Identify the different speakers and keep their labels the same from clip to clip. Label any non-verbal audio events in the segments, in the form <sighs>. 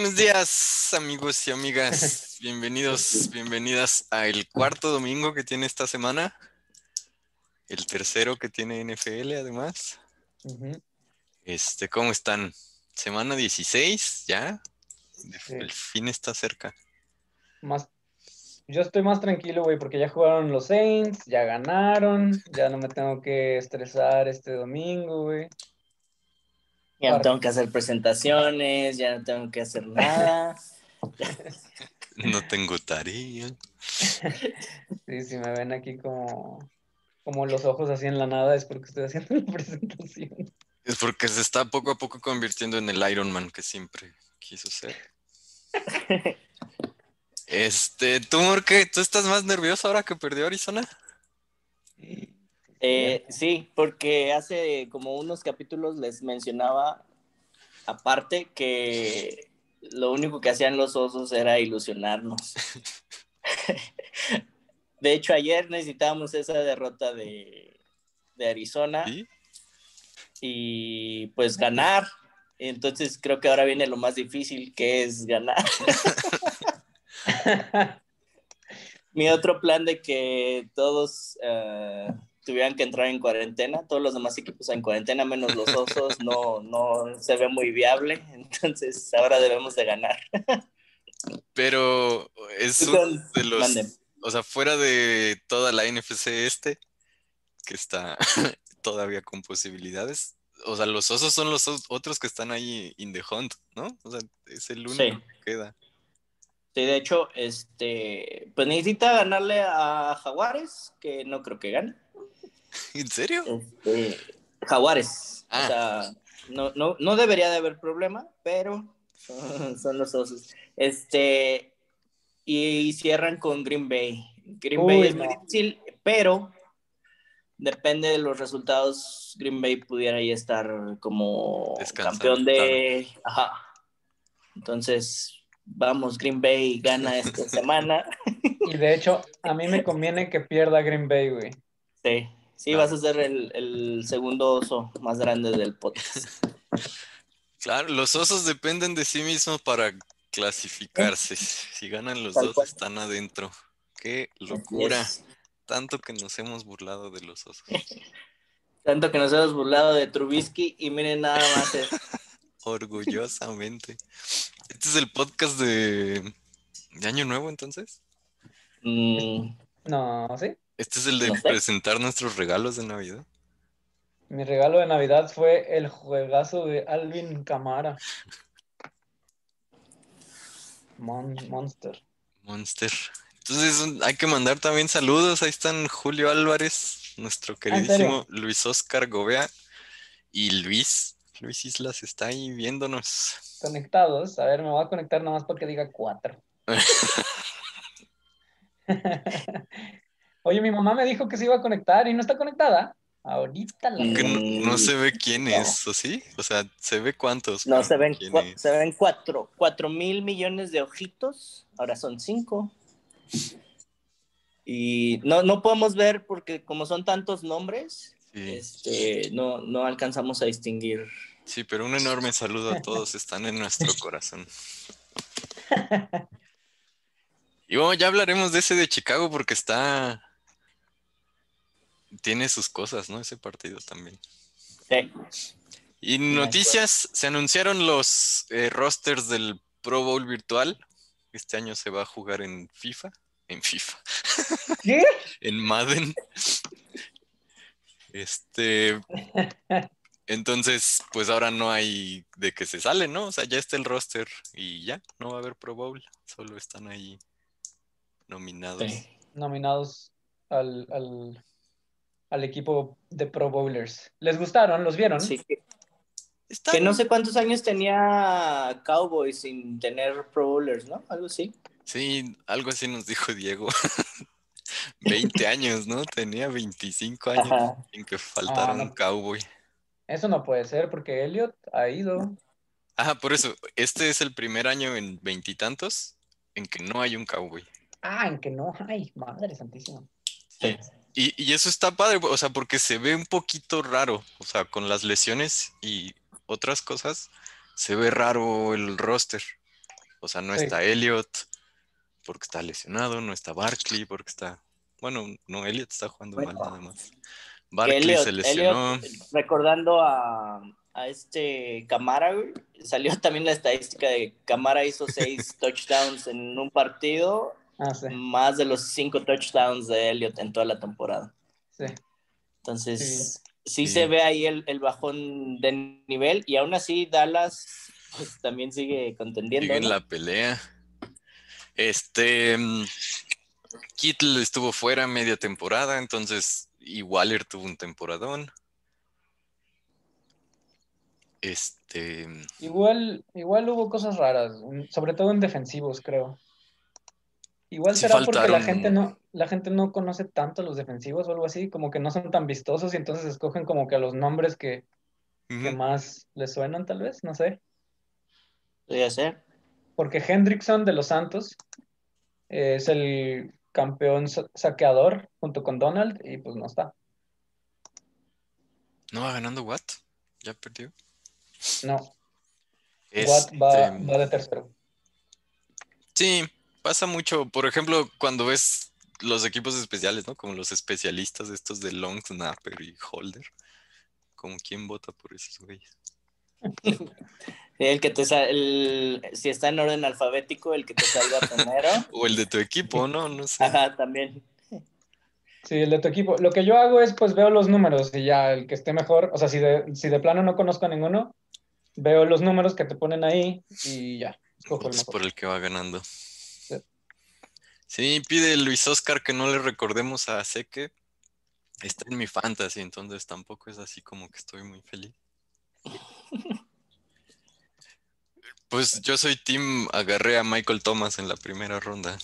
Speaker 1: Buenos días, amigos y amigas. Bienvenidos, bienvenidas a el cuarto domingo que tiene esta semana. El tercero que tiene NFL, además. Este, ¿cómo están? Semana 16, ya.
Speaker 2: Sí.
Speaker 1: El fin está cerca.
Speaker 2: Más, yo estoy más tranquilo, güey, porque ya jugaron los Saints, ya ganaron, ya no me tengo que estresar este domingo, güey.
Speaker 3: Ya no tengo que hacer presentaciones, ya no tengo que hacer nada.
Speaker 1: No tengo tarea.
Speaker 2: Sí, si me ven aquí como, como los ojos así en la nada, es porque estoy haciendo la <laughs> presentación.
Speaker 1: Es porque se está poco a poco convirtiendo en el Iron Man que siempre quiso ser. <laughs> Este, ¿tú, Morque, tú estás más nervioso ahora que perdió Arizona?
Speaker 3: Eh, sí, porque hace como unos capítulos les mencionaba aparte que lo único que hacían los osos era ilusionarnos. <laughs> De hecho, ayer necesitábamos esa derrota de, de Arizona
Speaker 1: ¿Sí?
Speaker 3: y pues ganar. Entonces creo que ahora viene lo más difícil, que es ganar. <laughs> Mi otro plan de que todos eh, tuvieran que entrar en cuarentena, todos los demás equipos en cuarentena, menos los osos, no, no se ve muy viable. <laughs> Entonces ahora debemos de ganar.
Speaker 1: Pero es uno de los,
Speaker 3: manden.
Speaker 1: o sea, fuera de toda la NFC este, que está <laughs> todavía con posibilidades. O sea, los osos son los os- otros que están ahí in the hunt, ¿no? O sea, es el único
Speaker 3: Sí.
Speaker 1: que queda.
Speaker 3: Sí, de hecho, este, pues necesita ganarle a Jaguares, que no creo que gane. <laughs>
Speaker 1: ¿En serio?
Speaker 3: Este, Jaguares.
Speaker 1: Ah.
Speaker 3: O sea, no, no, no debería de haber problema, pero son, <laughs> son los osos. Este, y cierran con Green Bay. Green Bay es muy difícil, pero depende de los resultados. Green Bay pudiera ahí estar como campeón de. Ajá. Entonces, vamos, Green Bay gana esta <laughs> semana.
Speaker 2: Y de hecho, a mí me conviene que pierda Green Bay, güey.
Speaker 3: Sí, sí, vas a ser el, el segundo oso más grande del podcast. <laughs>
Speaker 1: Claro, los osos dependen de sí mismos para clasificarse. <laughs> Si ganan los
Speaker 3: Tal
Speaker 1: dos,
Speaker 3: cual.
Speaker 1: están adentro. Qué locura. Tanto que nos hemos burlado de los osos. <laughs>
Speaker 3: Tanto que nos hemos burlado de Trubisky y miren nada más.
Speaker 1: Orgullosamente. Este es el podcast de, de Año Nuevo, entonces.
Speaker 3: mm,
Speaker 2: No, ¿sí?
Speaker 1: Este es el de
Speaker 3: No sé.
Speaker 1: presentar nuestros regalos de Navidad.
Speaker 2: Mi regalo de Navidad fue el juegazo de Alvin Camara. Mon- Monster.
Speaker 1: Monster. Entonces hay que mandar también saludos. Ahí están Julio Álvarez, nuestro queridísimo Luis Oscar Gobea y Luis. Luis Islas está ahí viéndonos.
Speaker 2: Conectados. A ver, me voy a conectar nada más porque diga cuatro. <laughs> <laughs> Oye, mi mamá me dijo que se iba a conectar y no está conectada. Ahorita la...
Speaker 1: No, no se ve quién es, ¿o sí? O sea, se ve cuántos.
Speaker 3: no, se ven, se ven cuatro, cuatro mil millones de ojitos, ahora son cinco. Y no, no podemos ver porque como son tantos nombres,
Speaker 1: Sí.
Speaker 3: este, no, no alcanzamos a distinguir.
Speaker 1: Sí, pero un enorme saludo a todos, están en nuestro corazón. <laughs> Y bueno, ya hablaremos de ese de Chicago porque está... Tiene sus cosas, ¿no? Ese partido también.
Speaker 3: Sí.
Speaker 1: Y noticias, se anunciaron los eh, rosters del Pro Bowl virtual. Este año se va a jugar en FIFA. En FIFA. <laughs>
Speaker 2: ¿Qué?
Speaker 1: En Madden. Este. Entonces, pues ahora no hay de que se sale, ¿no? O sea, ya está el roster y ya, no va a haber Pro Bowl. Solo están ahí nominados.
Speaker 3: Sí.
Speaker 2: Nominados al, al, al equipo de Pro Bowlers. ¿Les gustaron? ¿Los vieron?
Speaker 3: Sí, que,
Speaker 1: Están-
Speaker 3: que no sé cuántos años tenía Cowboys sin tener Pro Bowlers, ¿no? Algo así.
Speaker 1: Sí, algo así nos dijo Diego. <laughs> 20 años, ¿no? Tenía 25 años
Speaker 3: Ajá.
Speaker 1: en que faltara
Speaker 2: Ah, no.
Speaker 1: un cowboy.
Speaker 2: Eso no puede ser porque Elliot ha ido.
Speaker 1: Ah, por eso, este es el primer año en veintitantos en que no hay un cowboy.
Speaker 2: Ah, en que no. Ay, madre santísima.
Speaker 3: Sí.
Speaker 1: Y, y eso está padre, o sea, porque se ve un poquito raro, o sea, con las lesiones y otras cosas, se ve raro el roster. O sea, no está Elliot porque está lesionado, no está Barkley porque está. Bueno, no, Elliot está jugando mal nada más.
Speaker 3: Barkley se lesionó. recordando a, este Camara, salió también la estadística de Camara hizo seis <laughs> touchdowns en un partido, ah, más de los cinco touchdowns de Elliot en toda la temporada. Sí. Entonces, sí, se ve ahí el, bajón de nivel y aún así Dallas pues, también sigue contendiendo.
Speaker 1: Sigue en la pelea. Este mm, Kittle estuvo fuera media temporada, entonces y Waller tuvo un temporadón. Este. Mm,
Speaker 2: igual, igual hubo cosas raras, sobre todo en defensivos, creo. Igual será porque la gente no, la gente no conoce tanto los defensivos o algo así, como que no son tan vistosos y entonces escogen como que a los nombres que, más les suenan, tal vez, no sé.
Speaker 3: Podría ser.
Speaker 2: Porque Hendrickson de los Santos es el campeón saqueador junto con Donald y pues no está.
Speaker 1: ¿No va ganando Watt? ¿Ya perdió?
Speaker 2: No. <laughs> Watt va, este, va de tercero.
Speaker 1: Sí, pasa mucho, por ejemplo, cuando ves los equipos especiales, ¿no? Como los especialistas estos de long snapper y holder. Como quién vota por esos güeyes. <laughs>
Speaker 3: El que te el, si está en orden alfabético, el que te salga primero. <laughs>
Speaker 1: o el de tu equipo, ¿no? No sé.
Speaker 3: Ajá, también.
Speaker 2: Sí, el de tu equipo. Lo que yo hago es, pues, veo los números y ya el que esté mejor, o sea, si de, si de plano no conozco a ninguno, veo los números que te ponen ahí y ya.
Speaker 1: El por el que va ganando. Sí. pide Luis Oscar que no le recordemos a Seque. Está en mi fantasy, entonces tampoco es así como que estoy muy feliz. Pues yo soy team, agarré a Michael Thomas en la primera ronda.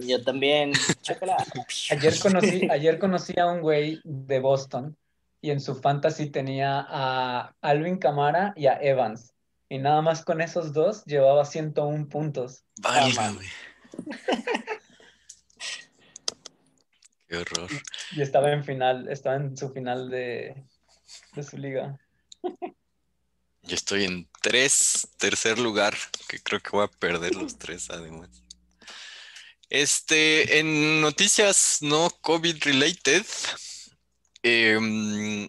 Speaker 3: Yo también. <laughs>
Speaker 2: ayer, conocí, ayer conocí a un güey de Boston y en su fantasy tenía a Alvin Camara y a Evans. Y nada más con esos dos llevaba 101 puntos.
Speaker 1: Vale, Qué horror.
Speaker 2: Y estaba en final, estaba en su final de, de su liga.
Speaker 1: Yo estoy en tres, tercer lugar, que creo que voy a perder los <laughs> tres además. Este, en noticias no COVID related, em,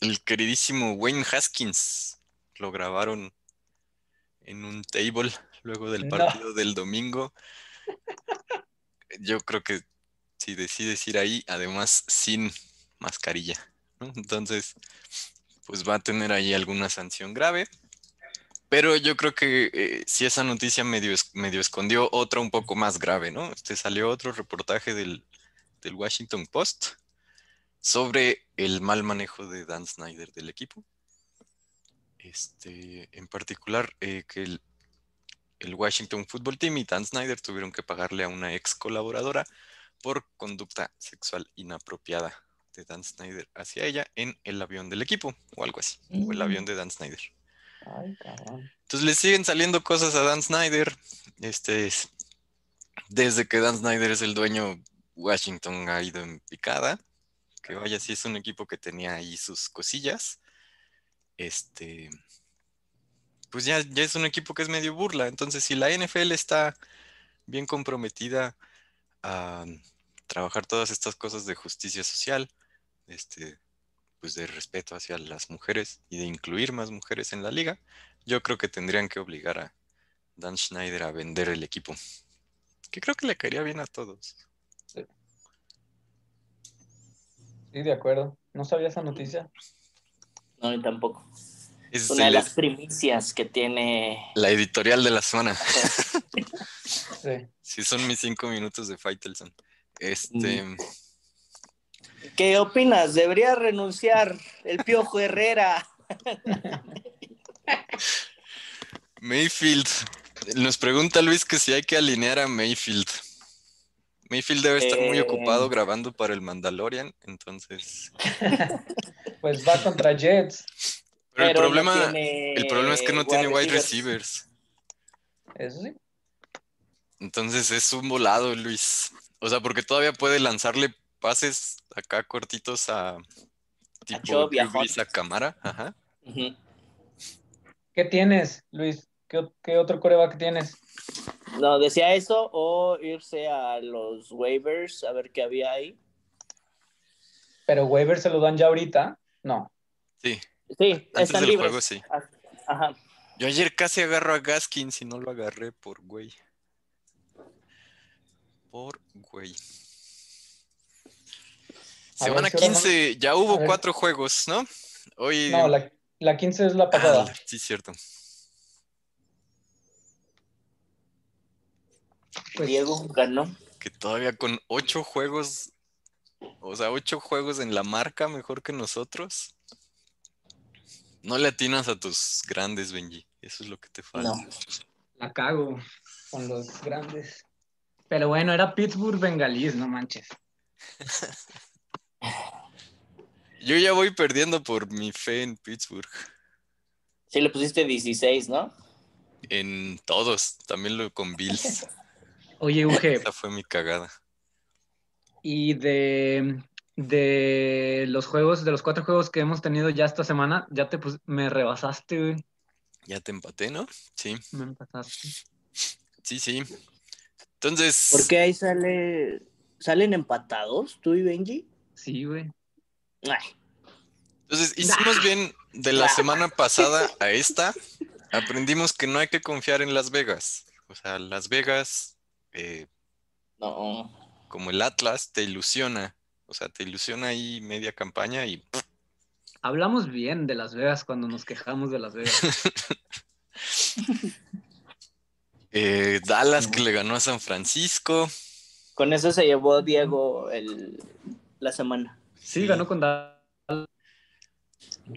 Speaker 1: el queridísimo Wayne Haskins lo grabaron en un table luego del partido del domingo. Yo creo que si decides ir ahí, además sin mascarilla, Entonces, pues va a tener ahí alguna sanción grave. Pero yo creo que eh, si esa noticia medio, medio escondió otra un poco más grave, ¿no? Este salió otro reportaje del, Washington Post sobre el mal manejo de Dan Snyder del equipo. Este, en particular, eh, que el, el, Washington Football Team y Dan Snyder tuvieron que pagarle a una ex colaboradora por conducta sexual inapropiada de Dan Snyder hacia ella en el avión del equipo o algo así, o el avión de Dan Snyder. Ay, Entonces le siguen saliendo cosas a Dan Snyder. Este, desde que Dan Snyder es el dueño, Washington ha ido en picada. Que vaya, si es un equipo que tenía ahí sus cosillas. Este, pues ya, ya es un equipo que es medio burla. Entonces, si la NFL está bien comprometida a trabajar todas estas cosas de justicia social, este, pues de respeto hacia las mujeres y de incluir más mujeres en la liga, yo creo que tendrían que obligar a Dan Schneider a vender el equipo. Que creo que le caería bien a todos.
Speaker 2: Sí, de acuerdo. No sabía esa noticia.
Speaker 3: No, ni tampoco. Es una de las primicias que tiene.
Speaker 1: La editorial de la zona. <laughs> sí. sí, son mis cinco minutos de Faitelson. Este. Mm.
Speaker 3: ¿Qué opinas? ¿Debería renunciar el Piojo Herrera? <laughs>
Speaker 1: Mayfield. Nos pregunta Luis que si hay que alinear a Mayfield. Mayfield debe estar muy ocupado eh. grabando para el Mandalorian, entonces. <laughs>
Speaker 2: pues va contra Jets.
Speaker 1: Pero, el, problema, el problema es que no tiene wide receivers.
Speaker 2: Eso sí.
Speaker 1: Entonces es un volado, Luis. O sea, porque todavía puede lanzarle pases acá cortitos a tipo a, a cámara. Ajá.
Speaker 2: ¿Qué tienes, Luis? ¿Qué, otro coreback tienes?
Speaker 3: No, decía eso o irse a los waivers a ver qué había ahí.
Speaker 2: Pero waivers se lo dan ya ahorita, no.
Speaker 1: Sí.
Speaker 3: Sí, Antes están libres.
Speaker 1: Juego, sí. Ah, ajá. Yo ayer casi agarro a Gaskin si no lo agarré por güey. Por güey. Semana 15, ya hubo cuatro juegos, ¿no? Hoy.
Speaker 2: No, la, la 15 es la pasada. Ah,
Speaker 1: sí, cierto.
Speaker 3: Pues, Diego ganó.
Speaker 1: Que todavía con ocho juegos, o sea, ocho juegos en la marca mejor que nosotros. No le atinas a tus grandes, Benji. Eso es lo que te falta. No.
Speaker 2: La cago con los grandes. Pero bueno, era Pittsburgh bengalís, no manches. <laughs>
Speaker 1: Yo ya voy perdiendo por mi fe en Pittsburgh.
Speaker 3: Sí, le pusiste 16, ¿no?
Speaker 1: En todos, también lo con Bills. <laughs>
Speaker 2: Oye, Uge.
Speaker 1: Esa fue mi cagada.
Speaker 2: Y de, de los juegos, de los cuatro juegos que hemos tenido ya esta semana, ya te me rebasaste, güey.
Speaker 1: Ya te empaté, ¿no? Sí.
Speaker 2: Me empataste.
Speaker 1: Sí, sí. Entonces.
Speaker 3: ¿Por qué ahí sale. ¿Salen empatados tú y Benji?
Speaker 2: Sí, güey.
Speaker 1: Entonces, hicimos bien de la semana pasada a esta. Aprendimos que no hay que confiar en Las Vegas. O sea, Las Vegas, eh,
Speaker 3: no.
Speaker 1: como el Atlas, te ilusiona. O sea, te ilusiona ahí media campaña y...
Speaker 2: Hablamos bien de Las Vegas cuando nos quejamos de Las Vegas. <laughs>
Speaker 1: Eh, Dallas que le ganó a San Francisco.
Speaker 3: Con eso se llevó Diego el, la semana.
Speaker 2: Sí, ganó con Dallas.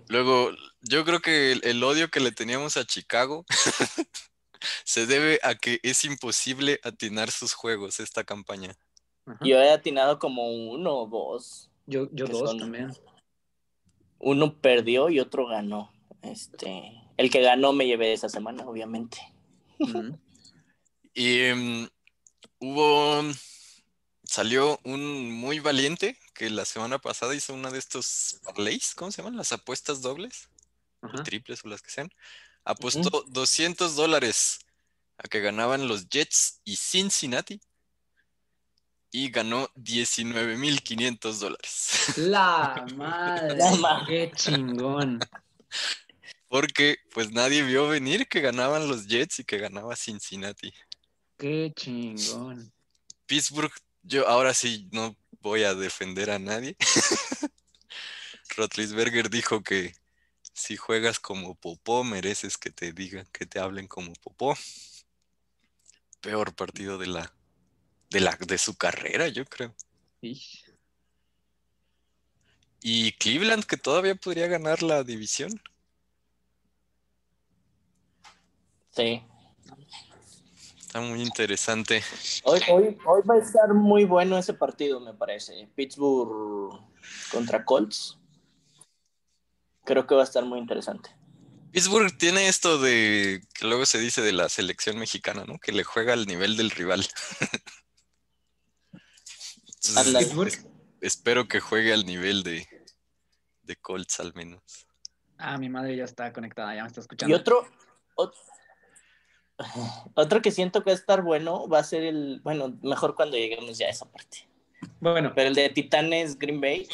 Speaker 1: Luego, yo creo que el, odio que le teníamos a Chicago <laughs> se debe a que es imposible atinar sus juegos esta campaña.
Speaker 3: Yo he atinado como uno o dos.
Speaker 2: Yo, yo dos también.
Speaker 3: Uno perdió y otro ganó. Este, el que ganó me llevé esa semana, obviamente.
Speaker 1: Y em, hubo, salió un muy valiente que la semana pasada hizo una de estos parlays, ¿cómo se llaman? Las apuestas dobles, triples o las que sean. Apostó 200 dólares a que ganaban los Jets y Cincinnati y ganó 19.500 dólares. <laughs>
Speaker 2: La madre, qué chingón.
Speaker 1: Porque pues nadie vio venir que ganaban los Jets y que ganaba Cincinnati.
Speaker 2: Qué chingón.
Speaker 1: Pittsburgh, yo ahora sí no voy a defender a nadie. <laughs> Rotlisberger dijo que si juegas como Popó, mereces que te digan, que te hablen como Popó. Peor partido de la, de la, de su carrera, yo creo. Y Cleveland, que todavía podría ganar la división.
Speaker 3: Sí.
Speaker 1: Está muy interesante.
Speaker 3: Hoy, hoy, hoy va a estar muy bueno ese partido, me parece. Pittsburgh contra Colts. Creo que va a estar muy interesante.
Speaker 1: Pittsburgh tiene esto de que luego se dice de la selección mexicana, ¿no? Que le juega al nivel del rival. espero que juegue al nivel de, de Colts al menos.
Speaker 2: Ah, mi madre ya está conectada, ya me está escuchando.
Speaker 3: Y otro, otro <sighs> que siento que va a estar bueno va a ser el, bueno, mejor cuando lleguemos ya a esa parte.
Speaker 2: Bueno.
Speaker 3: Pero el de Titanes Green Bay.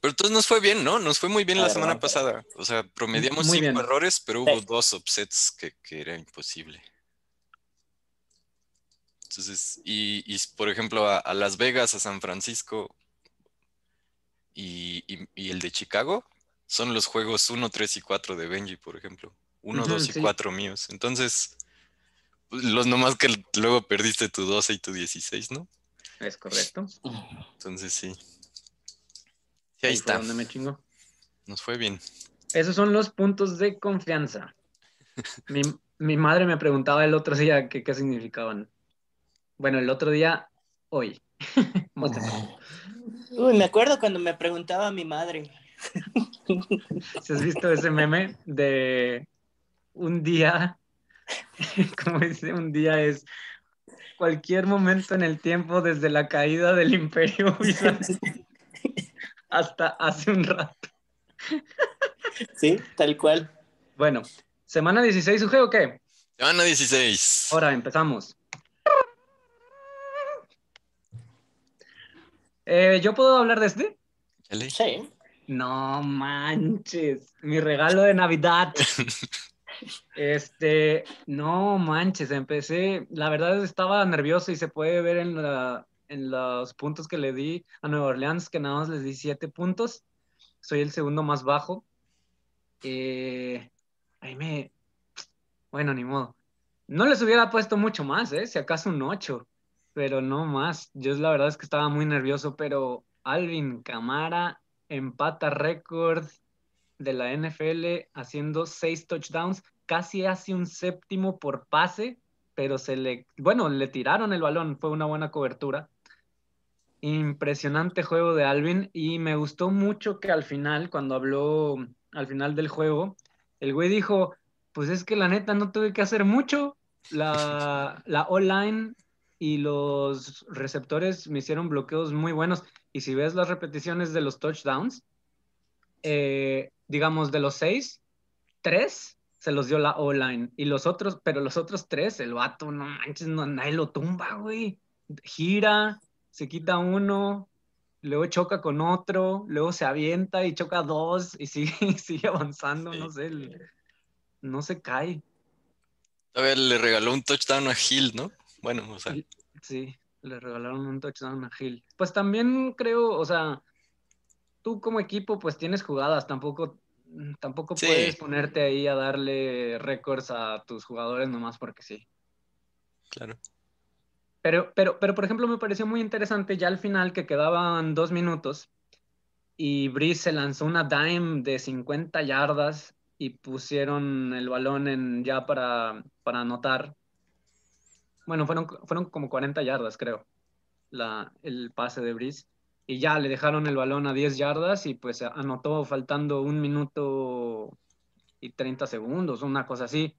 Speaker 1: Pero entonces nos fue bien, ¿no? Nos fue muy bien la semana pasada. O sea, promediamos cinco errores, pero hubo dos upsets que, era imposible. Entonces, y, por ejemplo, a, Las Vegas, a San Francisco y, el de Chicago son los juegos 1, 3 y 4 de Benji, por ejemplo. 1, 2 y 4 míos. Entonces, los nomás que luego perdiste tu 12 y tu 16, ¿no?
Speaker 2: Es correcto.
Speaker 1: Entonces sí. Sí, ahí, está.
Speaker 2: ¿Dónde me chingo?
Speaker 1: Nos fue bien.
Speaker 2: Esos son los puntos de confianza. mi, madre me preguntaba el otro día qué significaban. Bueno, el otro día, hoy. <laughs>
Speaker 3: Uy, me acuerdo cuando me preguntaba mi madre.
Speaker 2: ¿Si has visto ese meme de un día <laughs> como dice, un día es cualquier momento en el tiempo desde la caída del imperio <laughs> hasta hace un rato.
Speaker 3: Sí, tal cual.
Speaker 2: Bueno, ¿semana 16 UG o qué?
Speaker 1: Semana 16.
Speaker 2: Ahora empezamos. Eh, ¿Yo puedo hablar de este?
Speaker 3: Sí.
Speaker 2: No manches, mi regalo de Navidad. <laughs> Este, no manches, empecé, la verdad estaba nervioso y se puede ver en, la, en los puntos que le di a Nueva Orleans, que nada más les di siete puntos. Soy el segundo más bajo. Eh, me, bueno, ni modo. No les hubiera puesto mucho más, ¿eh? Si acaso un 8, pero no más. Yo la verdad es que estaba muy nervioso, pero Alvin Camara empata récord de la NFL haciendo seis touchdowns, casi hace un séptimo por pase, pero se le, bueno, le tiraron el balón, fue una buena cobertura. Impresionante juego de Alvin y me gustó mucho que al final, cuando habló al final del juego, el güey dijo, pues es que la neta no tuve que hacer mucho, la, <laughs> la online y los receptores me hicieron bloqueos muy buenos. Y si ves las repeticiones de los touchdowns, eh, digamos, de los seis, tres se los dio la O-line. Y los otros, pero los otros tres, el vato, no manches, no, nadie lo tumba, güey. Gira, se quita uno, luego choca con otro, luego se avienta y choca dos y <laughs> sigue, sigue avanzando, no sé, no se cae.
Speaker 1: A ver, le regaló un touchdown a Hill, ¿no? Bueno, o sea.
Speaker 2: Sí, le regalaron un touchdown a Hill. Pues también creo, o sea, tú como equipo pues tienes jugadas, tampoco, tampoco puedes ponerte ahí a darle récords a tus jugadores nomás porque sí.
Speaker 1: Claro.
Speaker 2: Pero, pero, pero, por ejemplo, me pareció muy interesante ya al final que quedaban dos minutos y Brice se lanzó una dime de 50 yardas y pusieron el balón en, ya para, para anotar. Bueno, fueron, fueron como 40 yardas, creo, la, el pase de Brice y ya le dejaron el balón a 10 yardas y pues anotó faltando un minuto y 30 segundos, una cosa así.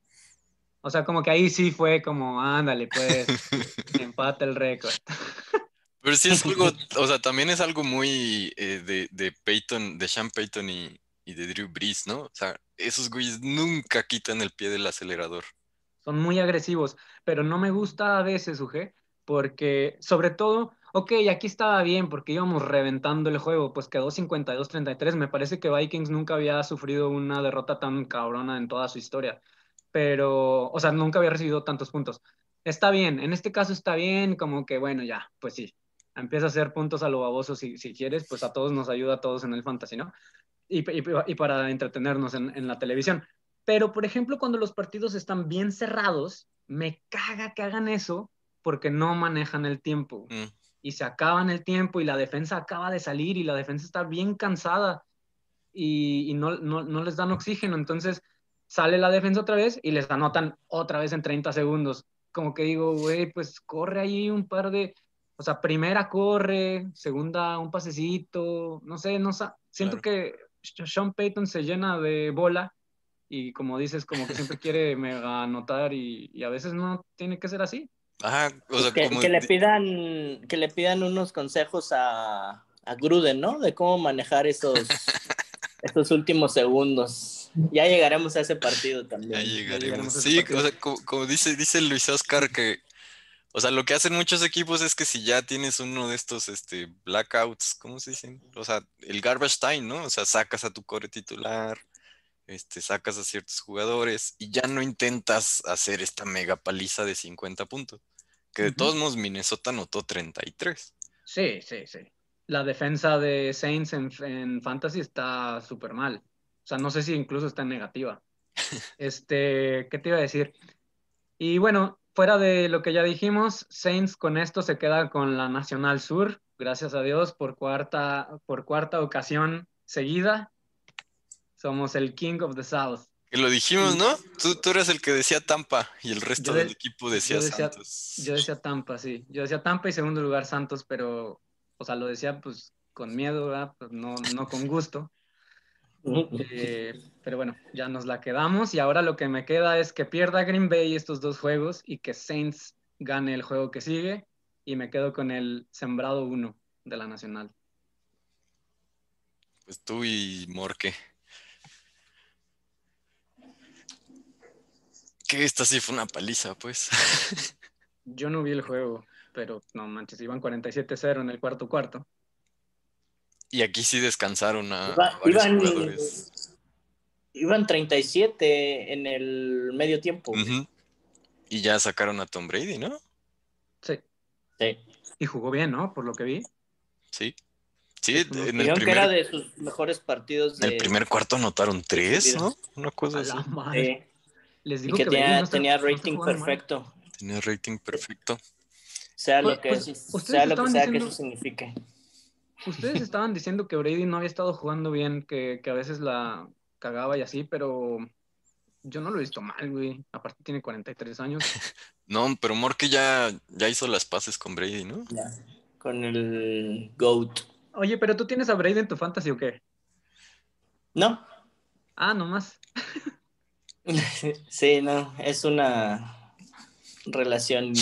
Speaker 2: O sea, como que ahí sí fue como, ándale, pues, <laughs> empate el récord. <laughs>
Speaker 1: Pero sí es algo, o sea, también es algo muy eh, de, de Peyton, de Sean Payton y, y, de Drew Brees, ¿no? O sea, esos güeyes nunca quitan el pie del acelerador.
Speaker 2: Son muy agresivos, pero no me gusta a veces, Uge, porque sobre todo ok, aquí estaba bien porque íbamos reventando el juego, pues quedó 52-33. Me parece que Vikings nunca había sufrido una derrota tan cabrona en toda su historia, pero, o sea, nunca había recibido tantos puntos. Está bien, en este caso está bien, como que bueno, ya, pues sí, empieza a hacer puntos a lo baboso si, si quieres, pues a todos nos ayuda a todos en el fantasy, ¿no? Y, y, para entretenernos en, en la televisión. Pero, por ejemplo, cuando los partidos están bien cerrados, me caga que hagan eso porque no manejan el tiempo. Mm y se acaban el tiempo y la defensa acaba de salir y la defensa está bien cansada y, no, no, les dan oxígeno. Entonces sale la defensa otra vez y les anotan otra vez en 30 segundos. Como que digo, güey, pues corre ahí un par de, o sea, primera corre, segunda un pasecito, no sé, no sé. Siento que Sean Payton se llena de bola y como dices, como que siempre quiere mega anotar y, y a veces no tiene que ser así.
Speaker 1: Ajá, o sea,
Speaker 3: que, que, le pidan, que le pidan unos consejos a, a Gruden, ¿no? De cómo manejar esos, <laughs> estos últimos segundos. Ya llegaremos a ese partido también.
Speaker 1: Ya llegaremos. sí, o sea, como, dice, dice Luis Oscar que, o sea, lo que hacen muchos equipos es que si ya tienes uno de estos este, blackouts, ¿cómo se dicen? O sea, el garbage time, ¿no? O sea, sacas a tu core titular, este, sacas a ciertos jugadores y ya no intentas hacer esta mega paliza de 50 puntos. Que de todos modos Minnesota anotó 33.
Speaker 2: Sí, sí, sí. La defensa de Saints en, Fantasy está súper mal. O sea, no sé si incluso está en negativa. <laughs> Este, ¿qué te iba a decir? Y bueno, fuera de lo que ya dijimos, Saints con esto se queda con la Nacional Sur, gracias a Dios, por cuarta, por cuarta ocasión seguida. Somos el King of the South.
Speaker 1: Que lo dijimos, ¿no? Tú, tú eras el que decía Tampa y el resto del equipo decía, Santos.
Speaker 2: Yo decía Tampa, sí. Yo decía Tampa y segundo lugar Santos, pero, o sea, lo decía pues con miedo, ¿verdad? Pues no, no con gusto. Eh, pero bueno, ya nos la quedamos y ahora lo que me queda es que pierda Green Bay estos dos juegos y que Saints gane el juego que sigue y me quedo con el sembrado uno de la Nacional.
Speaker 1: Pues tú y Morque. Que esta sí fue una paliza, pues. <laughs>
Speaker 2: Yo no vi el juego, pero no manches, iban 47-0 en el cuarto cuarto.
Speaker 1: Y aquí sí descansaron a,
Speaker 3: varios jugadores. Iban 37 en el medio tiempo.
Speaker 1: Y ya sacaron a Tom Brady, ¿no?
Speaker 2: Sí.
Speaker 3: Sí.
Speaker 2: Y jugó bien, ¿no? Por lo que vi.
Speaker 1: Sí. Sí, en
Speaker 3: el primer... que era de sus mejores partidos.
Speaker 1: En el primer cuarto anotaron tres, ¿no? Una cosa así.
Speaker 3: Les digo y que, tenía, tenía rating perfecto.
Speaker 1: Tenía rating perfecto.
Speaker 3: Sea lo pues, que, pues, sea, lo que, sea que eso signifique.
Speaker 2: Ustedes estaban diciendo que Brady no había estado jugando bien, que, que a veces la cagaba y así, pero yo no lo he visto mal, güey. Aparte tiene 43 años. <laughs>
Speaker 1: no, pero Morque ya, ya hizo las paces con Brady, ¿no?
Speaker 3: Ya. Con el GOAT.
Speaker 2: Oye, pero tú tienes a Brady en tu fantasy o qué?
Speaker 3: No.
Speaker 2: Ah, nomás. <laughs> <laughs>
Speaker 3: sí, no. Es una relación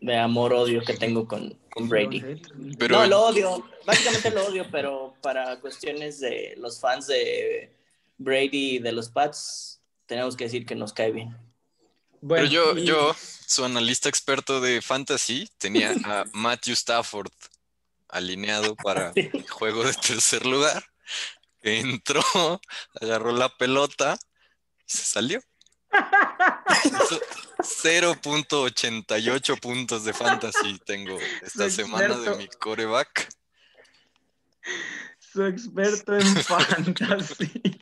Speaker 3: de amor-odio que tengo con, con Brady. Pero... No, lo odio. Básicamente lo odio, pero para cuestiones de los fans de Brady y de los Pats, tenemos que decir que nos cae bien.
Speaker 1: Pero yo, yo, su analista experto de fantasy, tenía <laughs> a Matthew Stafford alineado para el juego de tercer lugar. Entró, agarró la pelota se salió. 0.88 puntos de fantasy tengo esta semana de mi coreback.
Speaker 2: Su experto en <laughs> fantasy.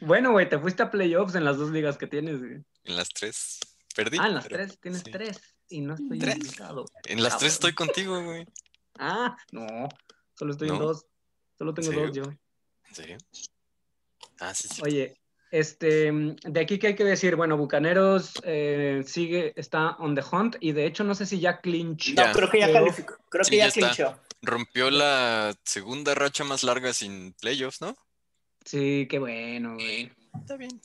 Speaker 2: Bueno, güey, te fuiste a playoffs en las dos ligas que tienes, güey.
Speaker 1: En las tres. Perdí.
Speaker 2: Ah, en las tres, tienes tres. Y no estoy
Speaker 1: implicado. En las tres estoy contigo, güey.
Speaker 2: Ah, no. Solo estoy en dos. Solo tengo dos yo.
Speaker 1: ¿En serio? Ah, sí, sí.
Speaker 2: Oye, este, de aquí que hay que decir, bueno, Bucaneros eh, sigue, está on the hunt y de hecho no sé si ya clinchó.
Speaker 3: No, creo que ya calificó. Creo que ya, clinchó.
Speaker 1: Rompió la segunda racha más larga sin playoffs, ¿no?
Speaker 2: Sí, qué bueno, güey.
Speaker 1: Está bien.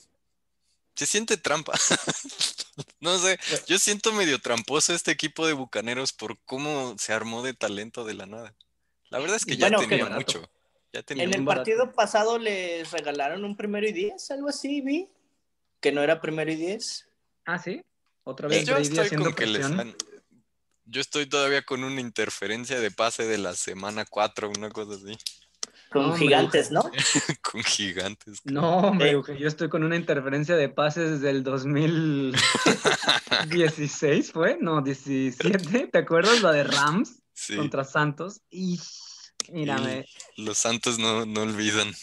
Speaker 1: Se siente trampa. <laughs> no sé, yo siento medio tramposo este equipo de bucaneros por cómo se armó de talento de la nada. La verdad es que ya tenía mucho.
Speaker 3: En el partido pasado les regalaron un primero y diez, algo así, vi. Que no era primero y diez.
Speaker 2: Ah, sí. Otra vez
Speaker 1: yo estoy con que les Yo estoy todavía con una interferencia de pase de la semana 4, una cosa así.
Speaker 3: Con gigantes, ¿no? <laughs>
Speaker 1: con gigantes.
Speaker 2: No, hombre, yo estoy con una interferencia de pases del 2016, ¿fue? No, 17. ¿Te acuerdas la de Rams contra Santos? Y mírame.
Speaker 1: los Santos no, no olvidan.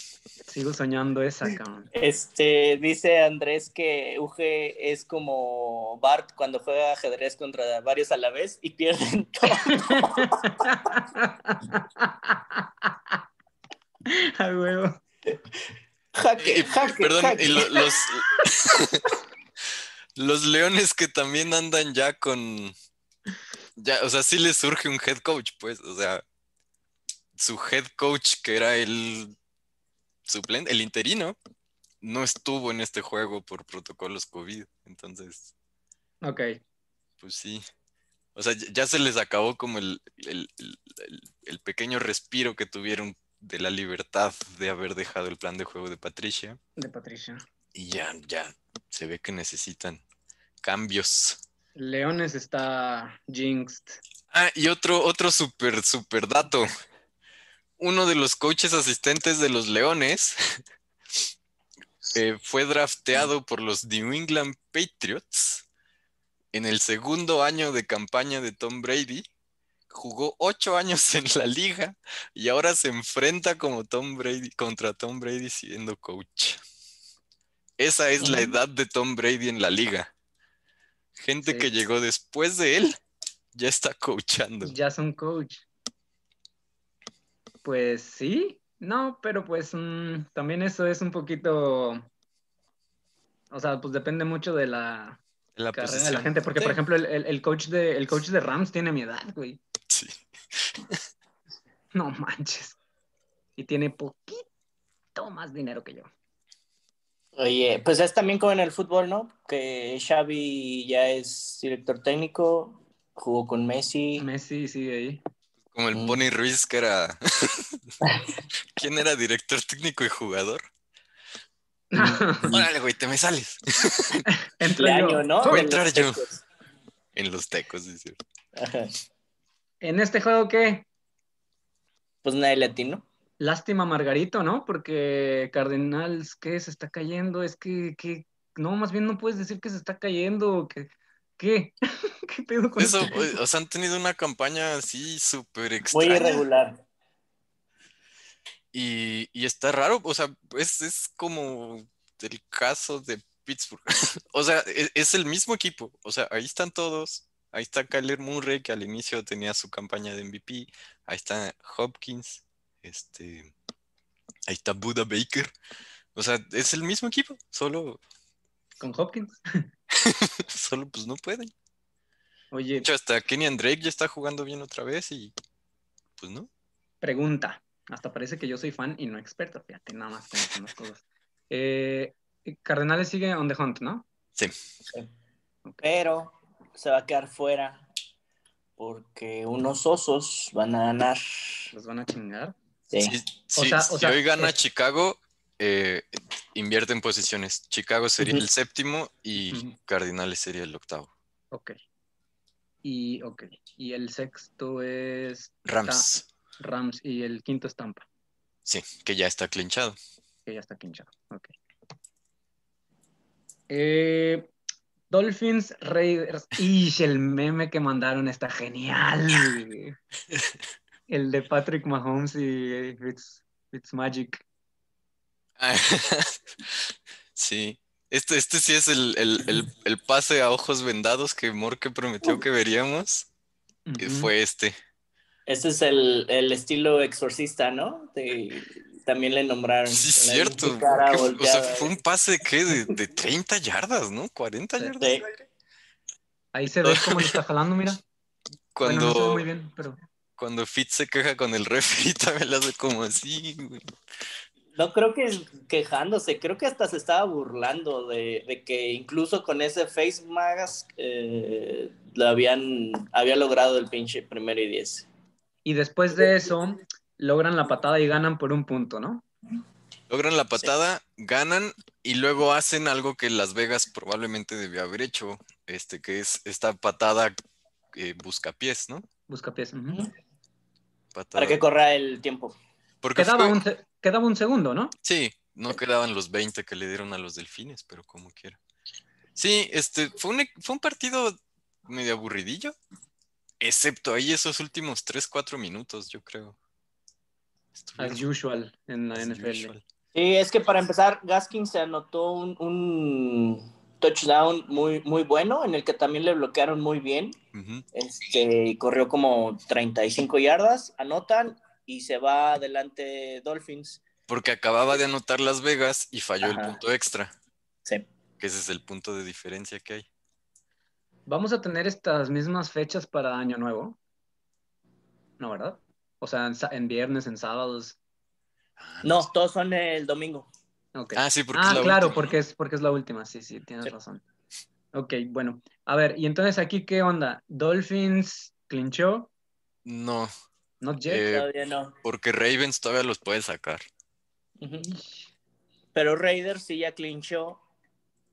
Speaker 2: Sigo soñando esa, cabrón.
Speaker 3: Este, dice Andrés que Uge es como Bart cuando juega ajedrez contra varios a la vez y pierden <laughs> todo. <laughs>
Speaker 2: A huevo.
Speaker 3: Jaque, jaque,
Speaker 1: Perdón, y los, <laughs> los leones que también andan ya con. Ya, o sea, sí les surge un head coach, pues. O sea, su head coach, que era el suplente, el interino, no estuvo en este juego por protocolos COVID. Entonces.
Speaker 2: Ok.
Speaker 1: Pues sí. O sea, ya se les acabó como el, el, el pequeño respiro que tuvieron de la libertad de haber dejado el plan de juego de Patricia.
Speaker 2: De Patricia.
Speaker 1: Y ya, ya, se ve que necesitan cambios.
Speaker 2: Leones está jinxed.
Speaker 1: Ah, y otro, otro super, super dato. Uno de los coaches asistentes de los Leones <laughs> eh, fue drafteado por los New England Patriots en el segundo año de campaña de Tom Brady jugó ocho años <laughs> en la liga y ahora se enfrenta como Tom Brady contra Tom Brady siendo coach. Esa es la edad de Tom Brady en la liga. Gente que llegó después de él ya está coachando.
Speaker 2: Ya son coach. Pues sí, no, pero pues mm, también eso es un poquito, o sea, pues depende mucho de la, carrera de la gente, porque por ejemplo el, coach de, el coach de Rams tiene mi edad, güey.
Speaker 1: Sí. <laughs>
Speaker 2: no manches. Y tiene poquito más dinero que yo.
Speaker 3: Oye, pues es también como en el fútbol, ¿no? Que Xavi ya es director técnico, jugó con Messi.
Speaker 2: Messi sigue ahí.
Speaker 1: Como el Pony Ruiz, que era. <laughs> ¿Quién era director técnico y jugador? Órale, güey, te me sales. <laughs>
Speaker 3: Entre año, ¿no?
Speaker 1: Voy a entrar yo. En los tecos, es cierto.
Speaker 2: ¿En este juego qué?
Speaker 3: Pues nadie latino.
Speaker 2: Lástima Margarito, ¿no? Porque Cardenals, ¿qué? Se está cayendo. Es que, que, no, más bien no puedes decir que se está cayendo. Que, ¿Qué? <laughs> ¿Qué pedo con
Speaker 1: eso? O sea, han tenido una campaña así súper extraña.
Speaker 3: Muy irregular.
Speaker 1: Y, y, está raro, o sea, es, es como el caso de Pittsburgh. <laughs> o sea, es, es, el mismo equipo. O sea, ahí están todos. Ahí está Kyler Murray, que al inicio tenía su campaña de MVP. Ahí está Hopkins. Este. Ahí está Buda Baker. O sea, es el mismo equipo, solo.
Speaker 2: Con Hopkins. <laughs> <laughs>
Speaker 1: solo pues no pueden.
Speaker 2: Oye.
Speaker 1: De hecho, hasta Kenny Drake ya está jugando bien otra vez y. Pues no.
Speaker 2: Pregunta. Hasta parece que yo soy fan y no experto, fíjate, nada más con las cosas. Eh, Cardenales sigue on the hunt, ¿no?
Speaker 1: Sí.
Speaker 3: Pero se va a quedar fuera porque unos osos van a ganar.
Speaker 2: ¿Los van a chingar?
Speaker 1: Sí. si hoy gana Chicago, eh, invierte en posiciones. Chicago sería el séptimo y Cardinales sería el octavo.
Speaker 2: Ok. Y, okay. y el sexto es...
Speaker 1: Rams.
Speaker 2: Rams y el quinto es Tampa.
Speaker 1: Sí, que ya está clinchado.
Speaker 2: Que ya está clinchado, ok. Eh, Dolphins, Raiders. <laughs> Y el meme que mandaron está genial. el de Patrick Mahomes y It's, Magic. <laughs>
Speaker 1: sí. Este, este sí es el, pase a ojos vendados que Morque prometió que veríamos. Fue este.
Speaker 3: Este es el, estilo exorcista, ¿no? también le nombraron.
Speaker 1: Sí, cierto. o sea, fue un pase ¿qué? De, de 30 yardas, ¿no? 40 yardas.
Speaker 2: Ahí se ve <laughs> cómo le está jalando, mira.
Speaker 1: Cuando,
Speaker 2: no muy bien, pero...
Speaker 1: cuando Fitz se queja con el referee, <laughs> también lo hace como así, güey.
Speaker 3: No creo que quejándose, creo que hasta se estaba burlando de, que incluso con ese face mask eh, lo habían, había logrado el pinche primero y diez.
Speaker 2: Y después de eso, logran la patada y ganan por un punto, ¿no?
Speaker 1: Logran la patada, ganan y luego hacen algo que Las Vegas probablemente debió haber hecho, este, que es esta patada eh, buscapiés, ¿no?
Speaker 2: Buscapiés.
Speaker 3: Para que corra el tiempo.
Speaker 2: Porque quedaba, un, quedaba un segundo, ¿no?
Speaker 1: Sí, no quedaban los 20 que le dieron a los delfines, pero como quiera. Sí, este, fue un, fue un partido medio aburridillo, excepto ahí esos últimos 3, 4 minutos, yo creo.
Speaker 2: As usual en la NFL.
Speaker 3: Sí, es que para empezar, Gaskin se anotó un, touchdown muy, muy bueno, en el que también le bloquearon muy bien. este, corrió como 35 yardas, anotan y se va adelante Dolphins.
Speaker 1: Porque acababa de anotar Las Vegas y falló el punto extra.
Speaker 3: Sí.
Speaker 1: Que ese es el punto de diferencia que hay.
Speaker 2: ¿Vamos a tener estas mismas fechas para Año Nuevo? No, ¿verdad? O sea, en, viernes, en sábados.
Speaker 3: Ah, no, todos son el domingo.
Speaker 1: Ah, sí,
Speaker 2: porque ah, claro, porque es, porque es la última. Sí, sí, tienes razón. Ok, bueno. A ver, y entonces aquí, ¿qué onda? ¿Dolphins clinchó?
Speaker 1: No.
Speaker 2: ¿Not yet?
Speaker 3: Eh, todavía no.
Speaker 1: Porque Ravens todavía los puede sacar.
Speaker 3: Pero Raiders sí ya clinchó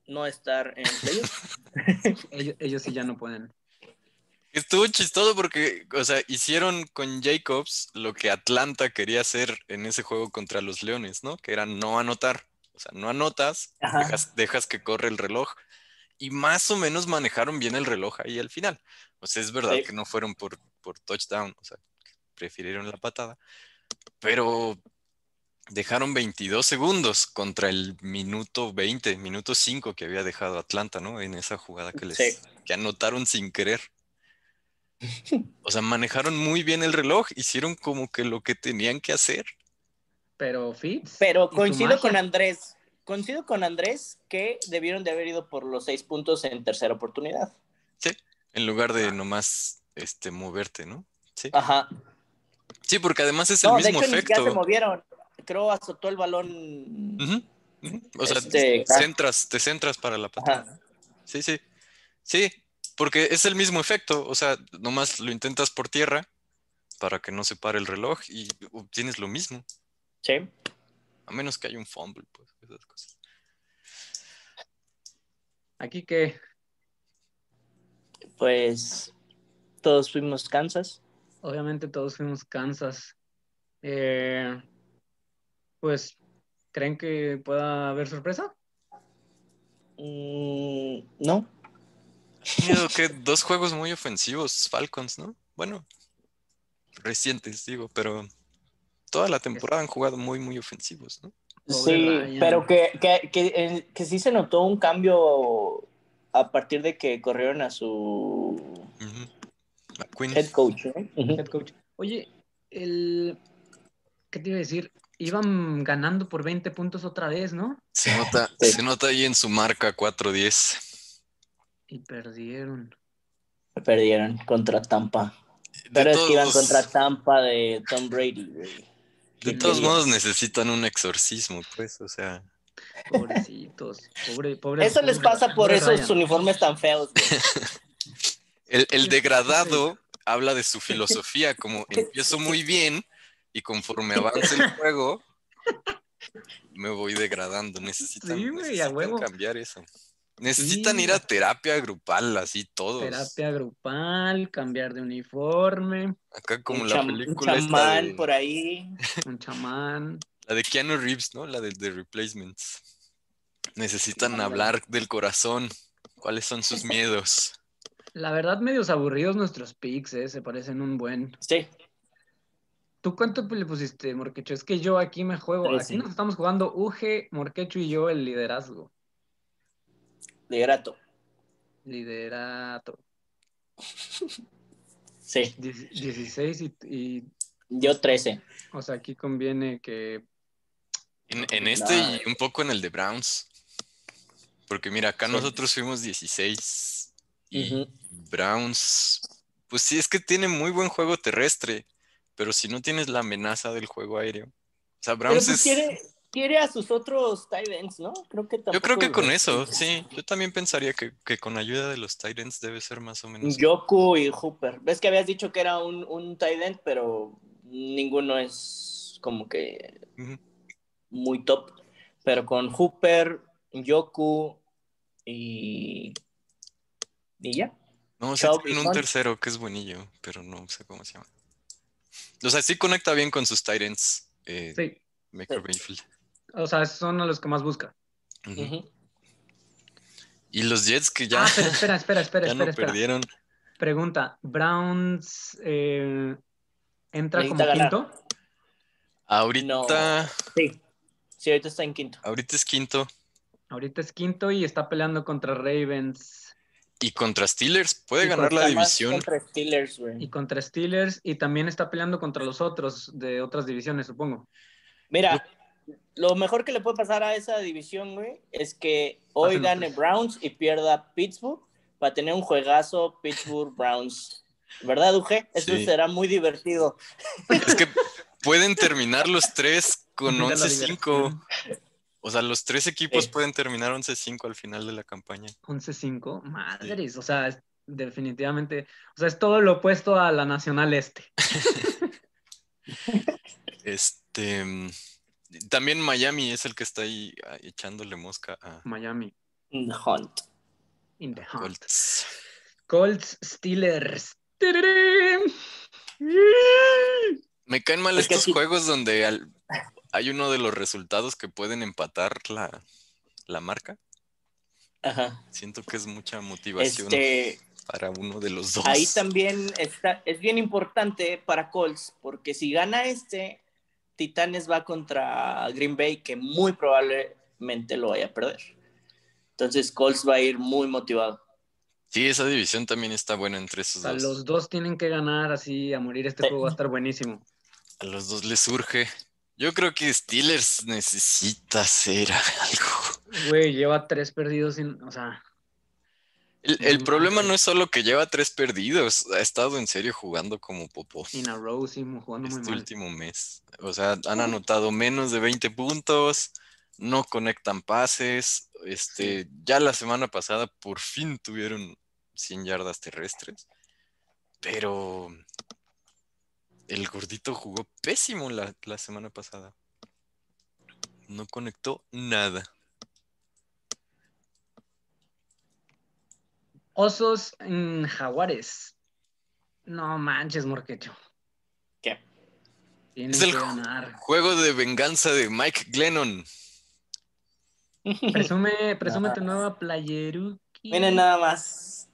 Speaker 3: no estar en <laughs>
Speaker 2: ellos, ellos sí ya no pueden.
Speaker 1: Estuvo chistoso porque, o sea, hicieron con Jacobs lo que Atlanta quería hacer en ese juego contra los Leones, ¿no? Que era no anotar. O sea, no anotas, dejas, que corre el reloj. Y más o menos manejaron bien el reloj ahí al final. O sea, es verdad que no fueron por, por touchdown, o sea, prefirieron la patada. Pero dejaron 22 segundos contra el minuto 20, minuto 5 que había dejado Atlanta, ¿no? En esa jugada que les que anotaron sin querer. <laughs> O sea, manejaron muy bien el reloj, hicieron como que lo que tenían que hacer.
Speaker 2: Pero Fitz.
Speaker 3: Pero coincido con Andrés, coincido con Andrés que debieron de haber ido por los seis puntos en tercera oportunidad.
Speaker 1: Sí, en lugar de nomás este, moverte, ¿no? Sí.
Speaker 3: Ajá.
Speaker 1: Sí, porque además es el mismo efecto.
Speaker 3: Ya se movieron. Creo azotó el balón.
Speaker 1: O sea, este, te, centras, te centras para la patada. Sí, sí. Sí, porque es el mismo efecto, o sea, nomás lo intentas por tierra para que no se pare el reloj y obtienes lo mismo.
Speaker 3: Sí.
Speaker 1: A menos que haya un fumble, pues, esas cosas.
Speaker 2: ¿Aquí qué?
Speaker 3: Pues todos fuimos Kansas.
Speaker 2: Obviamente todos fuimos Kansas. Eh, pues, ¿creen que pueda haber sorpresa?
Speaker 3: Mm, no.
Speaker 1: Miedo <laughs> que dos juegos muy ofensivos, Falcons, ¿no? Bueno, recientes, digo, pero toda la temporada han jugado muy, muy ofensivos, ¿no?
Speaker 3: Sí, pero que, que, que, que, sí se notó un cambio a partir de que corrieron a su head coach.
Speaker 2: Head coach. Oye, el... ¿qué te iba a decir? Iban ganando por 20 puntos otra vez, ¿no?
Speaker 1: Se nota, se nota ahí en su marca 4-10.
Speaker 2: Y perdieron.
Speaker 3: Perdieron contra Tampa. Pero es que iban contra Tampa de Tom Brady.
Speaker 1: De todos modos necesitan un exorcismo, pues, o sea.
Speaker 2: Pobrecitos, pobre, pobre.
Speaker 3: Eso les pasa por esos uniformes tan feos. <laughs>
Speaker 1: el, el, <laughs> degradado habla de su filosofía, como <laughs> empiezo muy bien y conforme avance el juego, me voy degradando. Necesitan, cambiar eso. Necesitan ir a terapia grupal, así todos.
Speaker 2: Terapia grupal, cambiar de uniforme.
Speaker 1: Acá como la película.
Speaker 3: Un chamán por ahí.
Speaker 2: Un chamán. <laughs>
Speaker 1: La de Keanu Reeves, ¿no? La de The Replacements. Necesitan hablar del corazón. ¿Cuáles son sus miedos?
Speaker 2: La verdad, medios aburridos nuestros picks, ¿eh? Se parecen un buen.
Speaker 3: Sí.
Speaker 2: ¿Tú cuánto le pusiste, Morquecho? Es que yo aquí me juego. Aquí nos estamos jugando UG, Morquecho y yo el liderazgo.
Speaker 3: Liderato.
Speaker 2: Liderato. <laughs>
Speaker 3: Sí.
Speaker 2: 16 y,
Speaker 3: Yo 13.
Speaker 2: O sea, aquí conviene que...
Speaker 1: En, este y un poco en el de Browns. Porque mira, acá nosotros fuimos 16. Y Browns, pues sí, es que tiene muy buen juego terrestre. Pero si no tienes la amenaza del juego aéreo. O sea, Browns pues
Speaker 3: es quiere a sus otros Titans, ¿no? Creo que
Speaker 1: Yo creo que con eso, sí. Yo también pensaría que, con ayuda de los Titans debe ser más o menos.
Speaker 3: Yoku y Hooper. Ves que habías dicho que era un, un Titan, pero ninguno es como que muy top. Pero con Hooper, Yoku y. y ya.
Speaker 1: No, sí tiene un tercero que es buenillo, pero no sé cómo se llama. O sea, sí conecta bien con sus Titans. Eh, sí. Maker
Speaker 2: o sea, son a los que más busca.
Speaker 1: Y los Jets que ya.
Speaker 2: Ah, pero espera, espera, <laughs> espera,
Speaker 1: ya
Speaker 2: no
Speaker 1: perdieron.
Speaker 2: Pregunta: ¿Browns eh, entra como quinto?
Speaker 1: Ahorita.
Speaker 3: Sí. Sí, ahorita está en quinto.
Speaker 1: Ahorita es quinto.
Speaker 2: Ahorita es quinto y está peleando contra Ravens.
Speaker 1: Y contra Steelers. Puede ganar la división.
Speaker 3: Contra Steelers, güey.
Speaker 2: Y contra Steelers. Y también está peleando contra los otros de otras divisiones, supongo.
Speaker 3: Mira, lo mejor que le puede pasar a esa división, güey, es que hoy gane Browns y pierda Pittsburgh para tener un juegazo Pittsburgh Browns. ¿Verdad, Uge? Eso será muy divertido.
Speaker 1: Es que <laughs> pueden terminar los tres con 11-5. O sea, los tres equipos pueden terminar 11-5 al final de la campaña.
Speaker 2: 11-5, madres. O sea, definitivamente. O sea, es todo lo opuesto a la Nacional Este. <laughs>
Speaker 1: este. También Miami es el que está ahí ah, echándole mosca a
Speaker 2: Miami.
Speaker 3: In the hunt.
Speaker 2: In the hunt. Colts. Colts Steelers.
Speaker 1: Me caen mal estos juegos donde hay uno de los resultados que pueden empatar la, marca.
Speaker 3: Ajá.
Speaker 1: Siento que es mucha motivación
Speaker 3: este,
Speaker 1: para uno de los dos.
Speaker 3: Ahí también está, es bien importante para Colts, porque si gana este, Titanes va contra Green Bay, que muy probablemente lo vaya a perder. Entonces Colts va a ir muy motivado.
Speaker 1: Sí, esa división también está buena entre esos dos.
Speaker 2: Los dos tienen que ganar así a morir. Este juego va a estar buenísimo.
Speaker 1: A los dos les surge. Yo creo que Steelers necesita hacer <laughs> algo.
Speaker 2: Güey, lleva tres perdidos sin, o sea.
Speaker 1: El, problema no es solo que lleva tres perdidos, ha estado en serio jugando como popó.
Speaker 2: In a row, sí, jugando
Speaker 1: este
Speaker 2: muy mal.
Speaker 1: último mes. O sea, han anotado menos de 20 puntos, no conectan pases. Este, ya la semana pasada por fin tuvieron 100 yardas terrestres. Pero el gordito jugó pésimo la, la semana pasada. No conectó nada.
Speaker 2: Osos en Jaguares. No manches, Morquecho.
Speaker 3: ¿Qué?
Speaker 1: es el juego de venganza de Mike Glennon. <laughs>
Speaker 2: Presume, presume tu nueva playeruki.
Speaker 3: Miren nada más.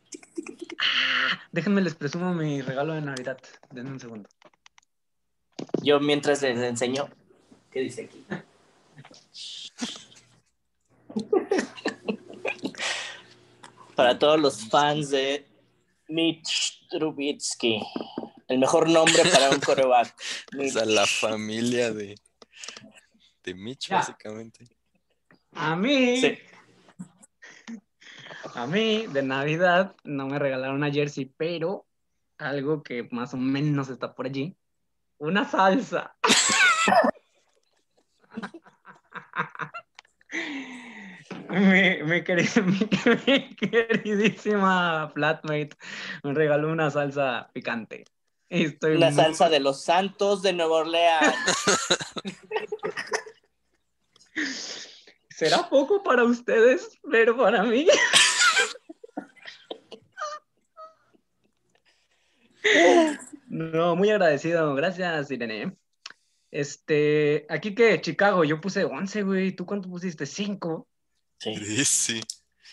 Speaker 2: Ah, déjenme les presumo mi regalo de Navidad. Denme un segundo.
Speaker 3: Yo mientras les enseño, ¿qué dice aquí? Para todos los fans de Mitch Trubitsky, el mejor nombre para un coreback. <laughs>
Speaker 1: O sea, la familia de, de Mitch, básicamente.
Speaker 2: A mí, a mí de Navidad no me regalaron una jersey, pero algo que más o menos está por allí, una salsa. mi, mi, <laughs> queridísima flatmate me regaló una salsa picante.
Speaker 3: Estoy la salsa de los santos de Nueva Orleans. <laughs>
Speaker 2: Será poco para ustedes, pero para mí. <laughs> No, muy agradecido. Gracias, Irene. Este, aquí que Chicago, yo puse 11, güey. ¿Tú cuánto pusiste? 5.
Speaker 1: Sí. sí.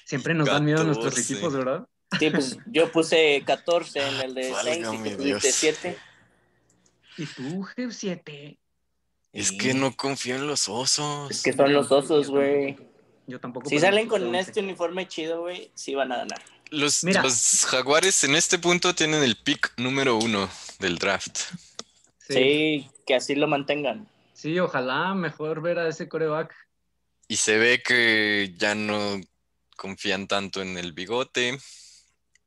Speaker 2: Siempre nos dan miedo nuestros equipos, ¿verdad?
Speaker 3: Sí, pues yo puse 14 en el de Saints y tú pusiste 7.
Speaker 2: ¿Y tú, Jeff 7?
Speaker 1: Es que no confío en los osos.
Speaker 3: Es que son los osos, güey.
Speaker 2: Yo tampoco.
Speaker 3: Si salen con este uniforme chido, güey, sí van a ganar.
Speaker 1: Los, los, jaguares en este punto tienen el pick número uno del draft.
Speaker 3: Sí. que así lo mantengan.
Speaker 2: Sí, ojalá mejor ver a ese coreback.
Speaker 1: Y se ve que ya no confían tanto en el bigote.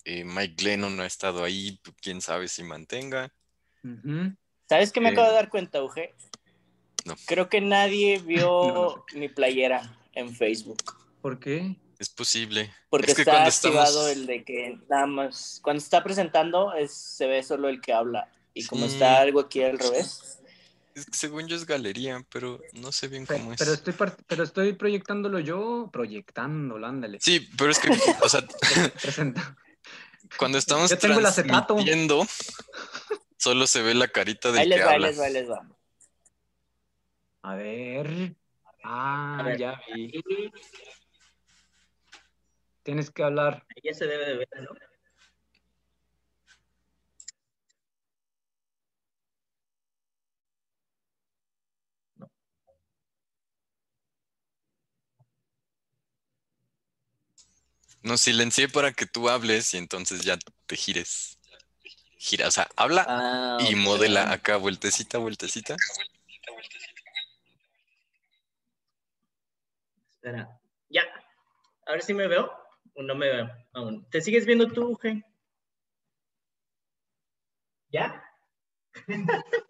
Speaker 1: Eh, Mike Glennon no ha estado ahí, quién sabe si mantenga.
Speaker 3: ¿Sabes qué me acabo de dar cuenta, Uge? No. Creo que nadie vio <laughs> mi playera en Facebook.
Speaker 2: ¿Por qué?
Speaker 1: Es posible.
Speaker 3: Porque está activado el de que nada más, cuando está presentando es, se ve solo el que habla. Y como está algo aquí al revés.
Speaker 1: según yo es galería, pero no sé bien cómo
Speaker 2: es. Pero estoy, pero estoy proyectándolo yo, proyectándolo, ándale.
Speaker 1: Sí, pero es que, o sea, <laughs> cuando estamos transmitiendo, solo se ve la carita de
Speaker 3: ahí les va, Ahí les va, ahí les va.
Speaker 2: A ver. Ah, ya vi. Tienes que hablar.
Speaker 3: Ya se debe de ver, ¿no?
Speaker 1: No silencié para que tú hables y entonces ya te gires. Gira, o sea, habla ah, y modela acá, vueltecita, vueltecita.
Speaker 3: Espera. Ya. A ver si me veo no me veo aún. ¿Te sigues viendo tú, G? ¿Ya? <laughs>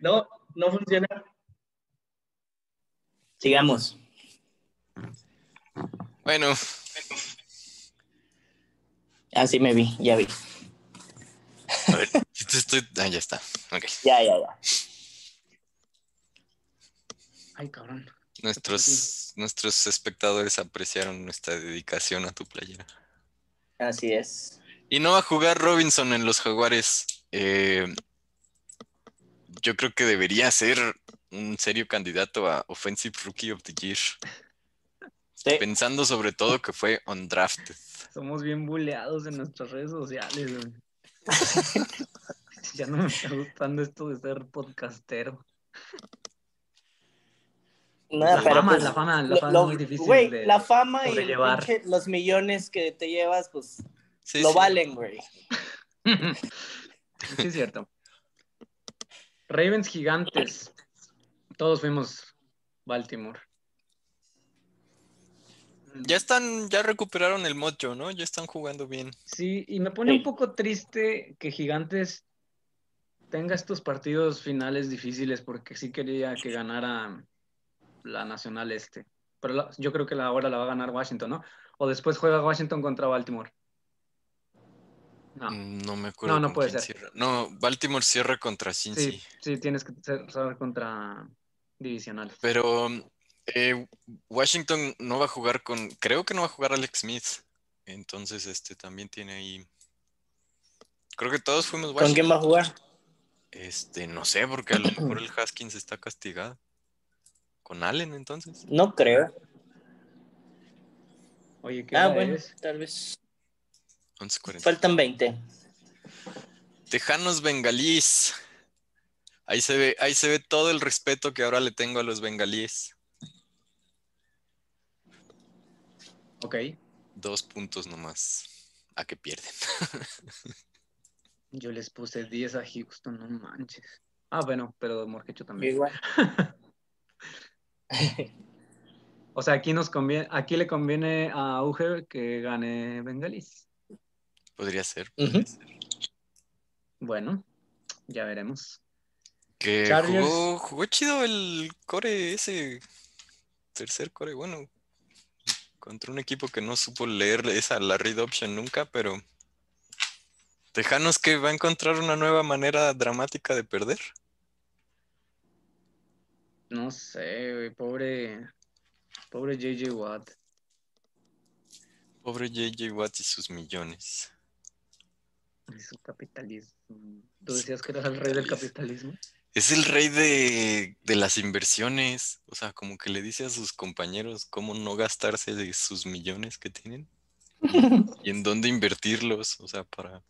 Speaker 3: no, no funciona. Sigamos.
Speaker 1: Bueno.
Speaker 3: Así me vi, ya vi.
Speaker 1: A ver, estoy... Ah, ya está. Okay.
Speaker 3: Ya, ya, ya.
Speaker 2: Ay, cabrón.
Speaker 1: Nuestros, nuestros espectadores apreciaron nuestra dedicación a tu playera.
Speaker 3: Así es.
Speaker 1: Y no va a jugar Robinson en los Jaguares. Eh, yo creo que debería ser un serio candidato a Offensive Rookie of the Year. Pensando sobre todo que fue undrafted.
Speaker 2: Somos bien buleados en nuestras redes sociales. <laughs> ya no me está gustando esto de ser podcastero
Speaker 3: la, fama, pues, la fama, la fama, es muy difícil. Güey, la fama y los millones que te llevas, pues lo valen, güey. <laughs>
Speaker 2: sí, es cierto. Ravens gigantes. Todos fuimos Baltimore.
Speaker 1: Ya están, ya recuperaron el mocho, ¿no? Ya están jugando bien.
Speaker 2: Sí, y me pone un poco triste que Gigantes tenga estos partidos finales difíciles porque sí quería que ganara la Nacional Este. Pero yo creo que la, ahora la va a ganar Washington, ¿no? O después juega Washington contra Baltimore.
Speaker 1: No, mm, no me acuerdo.
Speaker 2: No, no puede ser.
Speaker 1: No, Baltimore cierra contra Cincy.
Speaker 2: Sí, sí, tienes que cerrar contra divisional.
Speaker 1: Pero eh, Washington no va a jugar con. Creo que no va a jugar Alex Smith. Entonces, este también tiene ahí. Creo que todos fuimos
Speaker 3: ¿Con quién va a jugar?
Speaker 1: Este, no sé, porque a lo mejor el Haskins está castigado. ¿Con Allen entonces?
Speaker 3: No creo.
Speaker 2: Oye, ¿qué
Speaker 3: Ah, bueno, tal vez.
Speaker 1: 11.40.
Speaker 3: Faltan 20.
Speaker 1: Tejanos bengalíes. Ahí se ve, ahí se ve todo el respeto que ahora le tengo a los bengalíes.
Speaker 2: Ok.
Speaker 1: Dos puntos nomás. A que pierden.
Speaker 2: Yo les puse 10 a Houston, no manches. Ah, bueno, pero Morquecho también.
Speaker 3: Igual. <laughs> <laughs>
Speaker 2: O sea, aquí nos conviene, aquí le conviene a Uger que gane Bengalis.
Speaker 1: Podría ser. Podría ser.
Speaker 2: Bueno, ya veremos.
Speaker 1: Que jugó chido el core ese. Tercer core, bueno. Contra un equipo que no supo leer esa la read option nunca, pero. Tejanos que va a encontrar una nueva manera dramática de perder.
Speaker 2: No sé, güey, pobre, pobre JJ Watt.
Speaker 1: Pobre JJ Watt y sus millones.
Speaker 2: Y su capitalismo. Tú decías que eras el rey del capitalismo.
Speaker 1: Es el rey de, de las inversiones. O sea, como que le dice a sus compañeros cómo no gastarse de sus millones que tienen. Y, <laughs> y en dónde invertirlos. O sea, para.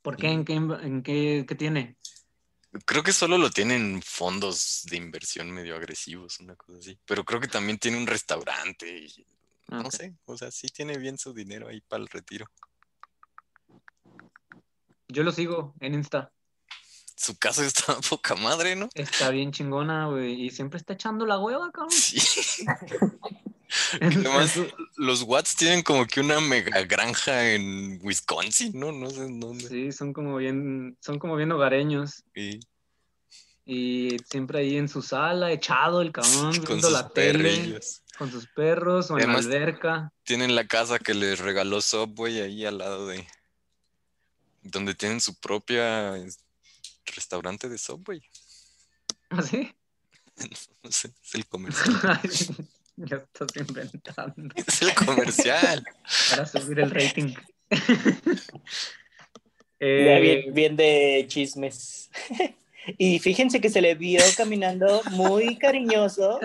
Speaker 2: ¿Por qué? ¿En qué, en qué, qué tiene?
Speaker 1: Creo que solo lo tienen fondos de inversión medio agresivos, una cosa así. Pero creo que también tiene un restaurante. y- no sé. O sea, sí tiene bien su dinero ahí para el retiro.
Speaker 2: Yo lo sigo en Insta.
Speaker 1: Su casa está <laughs> poca madre, ¿no?
Speaker 2: Está bien chingona, güey. Y siempre está echando la hueva, cabrón.
Speaker 1: Sí. <laughs> <laughs> Además, los Watts tienen como que una mega granja en Wisconsin, ¿no? No sé en dónde.
Speaker 2: Sí, son como bien, son como bien hogareños.
Speaker 1: Y
Speaker 2: Y siempre ahí en su sala, echado el cabrón, <laughs> viendo la tele,
Speaker 1: perrillos.
Speaker 2: con sus perros o en la alberca.
Speaker 1: Tienen la casa que les regaló Subway ahí al lado de... Donde tienen su propia es- restaurante de Subway.
Speaker 2: ¿Así? <laughs>
Speaker 1: No sé, es el <laughs> comercial. <laughs>
Speaker 2: ya estás inventando
Speaker 1: es el comercial. <laughs>
Speaker 2: para subir el rating. <laughs>
Speaker 3: Ya
Speaker 2: Eh,
Speaker 3: bien, bien de chismes. Y fíjense que se le vio caminando muy cariñoso.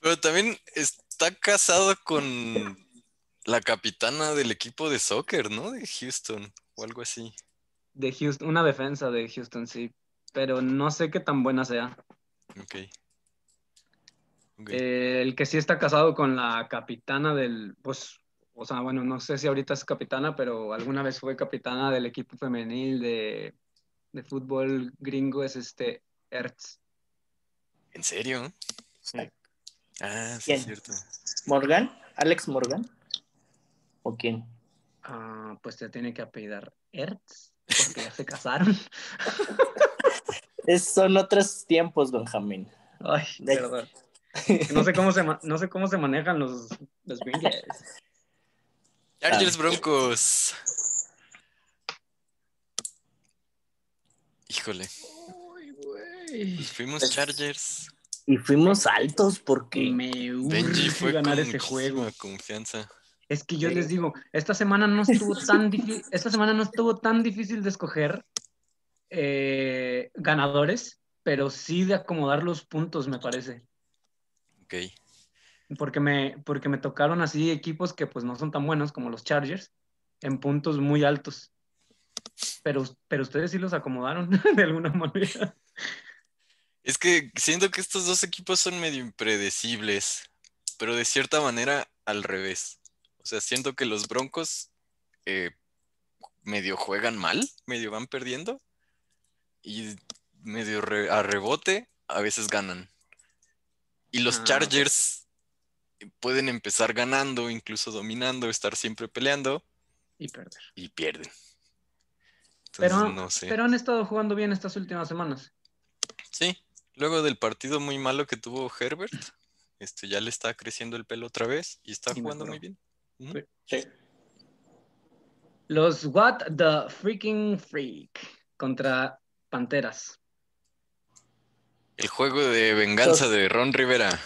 Speaker 1: Pero también está casado con la capitana del equipo de soccer, ¿no? De Houston o algo así.
Speaker 2: de Houston, una defensa de Houston, sí. Pero no sé qué tan buena sea.
Speaker 1: Ok.
Speaker 2: Eh, el que sí está casado con la capitana del, pues, o sea, bueno, no sé si ahorita es capitana, pero alguna vez fue capitana del equipo femenil de, de fútbol gringo, es este Ertz.
Speaker 1: ¿En serio? Ah, sí,
Speaker 3: ¿Quién?
Speaker 1: es cierto.
Speaker 3: ¿Morgan? ¿Alex Morgan? ¿O quién?
Speaker 2: Ah, pues ya tiene que apellidar Ertz, porque ya se casaron. <laughs>
Speaker 3: Es- son otros tiempos, Benjamín.
Speaker 2: Ay,
Speaker 3: De-
Speaker 2: perdón. <laughs> No sé cómo se, no sé cómo se manejan los, los gringos.
Speaker 1: Chargers Broncos. Híjole,
Speaker 2: güey.
Speaker 1: pues fuimos
Speaker 3: Pues-
Speaker 1: Chargers.
Speaker 3: Y fuimos altos porque
Speaker 2: Me
Speaker 1: Benji
Speaker 2: urge
Speaker 1: fue
Speaker 2: ganar ese juego.
Speaker 1: confianza.
Speaker 2: Es que yo
Speaker 3: Sí.
Speaker 2: les digo, esta semana no estuvo tan difícil, esta semana no estuvo tan difícil de escoger eh, ganadores, pero sí de acomodar los puntos, me parece.
Speaker 1: Ok.
Speaker 2: Porque me, porque me tocaron así equipos que pues no son tan buenos como los Chargers, en puntos muy altos. Pero, pero ustedes sí los acomodaron <laughs> de alguna manera.
Speaker 1: Es que siento que estos dos equipos son medio impredecibles, pero de cierta manera al revés. O sea, siento que los Broncos eh, medio juegan mal, medio van perdiendo y medio re- a rebote a veces ganan. Y los
Speaker 2: Ah.
Speaker 1: Chargers pueden empezar ganando, incluso dominando, estar siempre peleando
Speaker 2: Y perder.
Speaker 1: y pierden. Entonces,
Speaker 2: Pero,
Speaker 1: no sé.
Speaker 2: pero han estado jugando bien estas últimas semanas.
Speaker 1: Sí, luego del partido muy malo que tuvo Herbert, este ya le está creciendo el pelo otra vez y está jugando muy bien.
Speaker 3: Sí.
Speaker 2: Los What the Freaking Freak contra Panteras.
Speaker 1: El juego de venganza de Ron Rivera.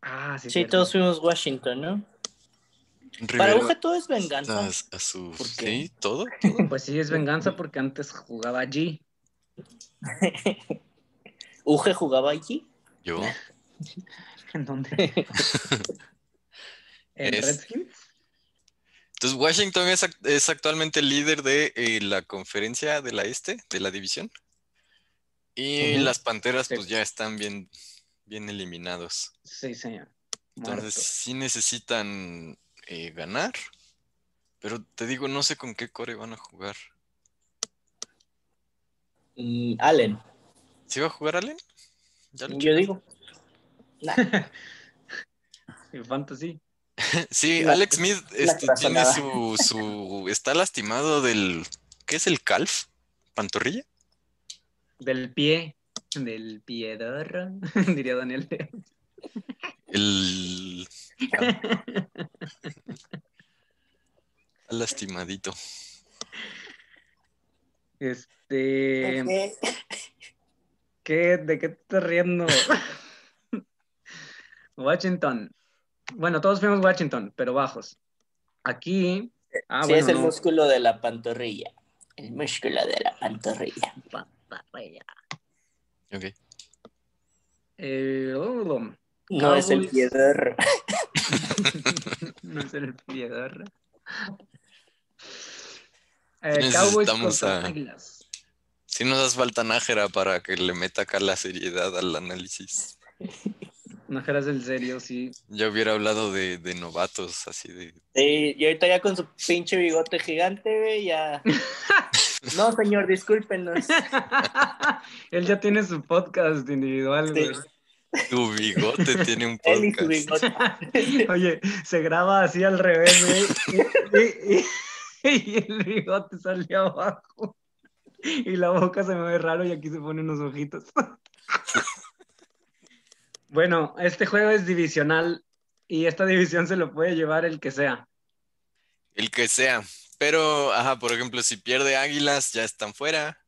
Speaker 2: Ah, sí.
Speaker 3: Sí, todos fuimos Washington, ¿no? Para Uge todo es venganza.
Speaker 1: A, su... Sí, ¿todo? <laughs>
Speaker 2: Pues sí, es venganza porque antes jugaba allí. <laughs>
Speaker 3: ¿Uge jugaba allí?
Speaker 1: Yo. <laughs>
Speaker 2: ¿En dónde? ¿En Redskins?
Speaker 1: Entonces, Washington es, actualmente el líder de eh, la conferencia de la Este, de la división. Y las Panteras, pues ya están bien, bien eliminados.
Speaker 2: Sí, señor.
Speaker 1: Entonces, sí necesitan eh, ganar. Pero te digo, no sé con qué core van a jugar.
Speaker 3: Mm, Allen.
Speaker 1: ¿Sí va a jugar Allen?
Speaker 3: Yo digo. <laughs>
Speaker 2: Fantasy. <laughs>
Speaker 1: sí, Alex Smith este, tiene su, su. Está lastimado del. ¿Qué es el calf? ¿Pantorrilla?
Speaker 2: Del pie. Del piedor, <laughs> diría Daniel.
Speaker 1: El. <laughs> lastimadito.
Speaker 2: Este. ¿Qué? ¿De qué te estás riendo? <laughs> Washington. Bueno, todos fuimos Washington, pero bajos. Aquí.
Speaker 3: Ah, sí, es el músculo de la pantorrilla. El músculo de la pantorrilla. Pantorrilla.
Speaker 1: Ok.
Speaker 2: Eh, oh,
Speaker 3: no es el piedor.
Speaker 2: no es el piedor. <laughs>
Speaker 1: Eh, Cowboys a... Si nos das falta Nájera para que le meta acá la seriedad al análisis.
Speaker 2: Nájera es el serio, sí.
Speaker 1: Ya hubiera hablado de, de, novatos, así de.
Speaker 3: Sí, y ahorita ya con su pinche bigote gigante, güey, ya. <laughs> no, señor, discúlpenos. <laughs>
Speaker 2: Él ya tiene su podcast individual, güey.
Speaker 1: Tu bigote tiene un <laughs> podcast. <laughs>
Speaker 2: Oye, se graba así al revés, güey. Y, el bigote sale abajo. Y la boca se me ve raro y aquí se ponen unos ojitos. Bueno, este juego es divisional y esta división se lo puede llevar el que sea.
Speaker 1: El que sea. Pero, ajá, por ejemplo, si pierde Águilas, ya están fuera.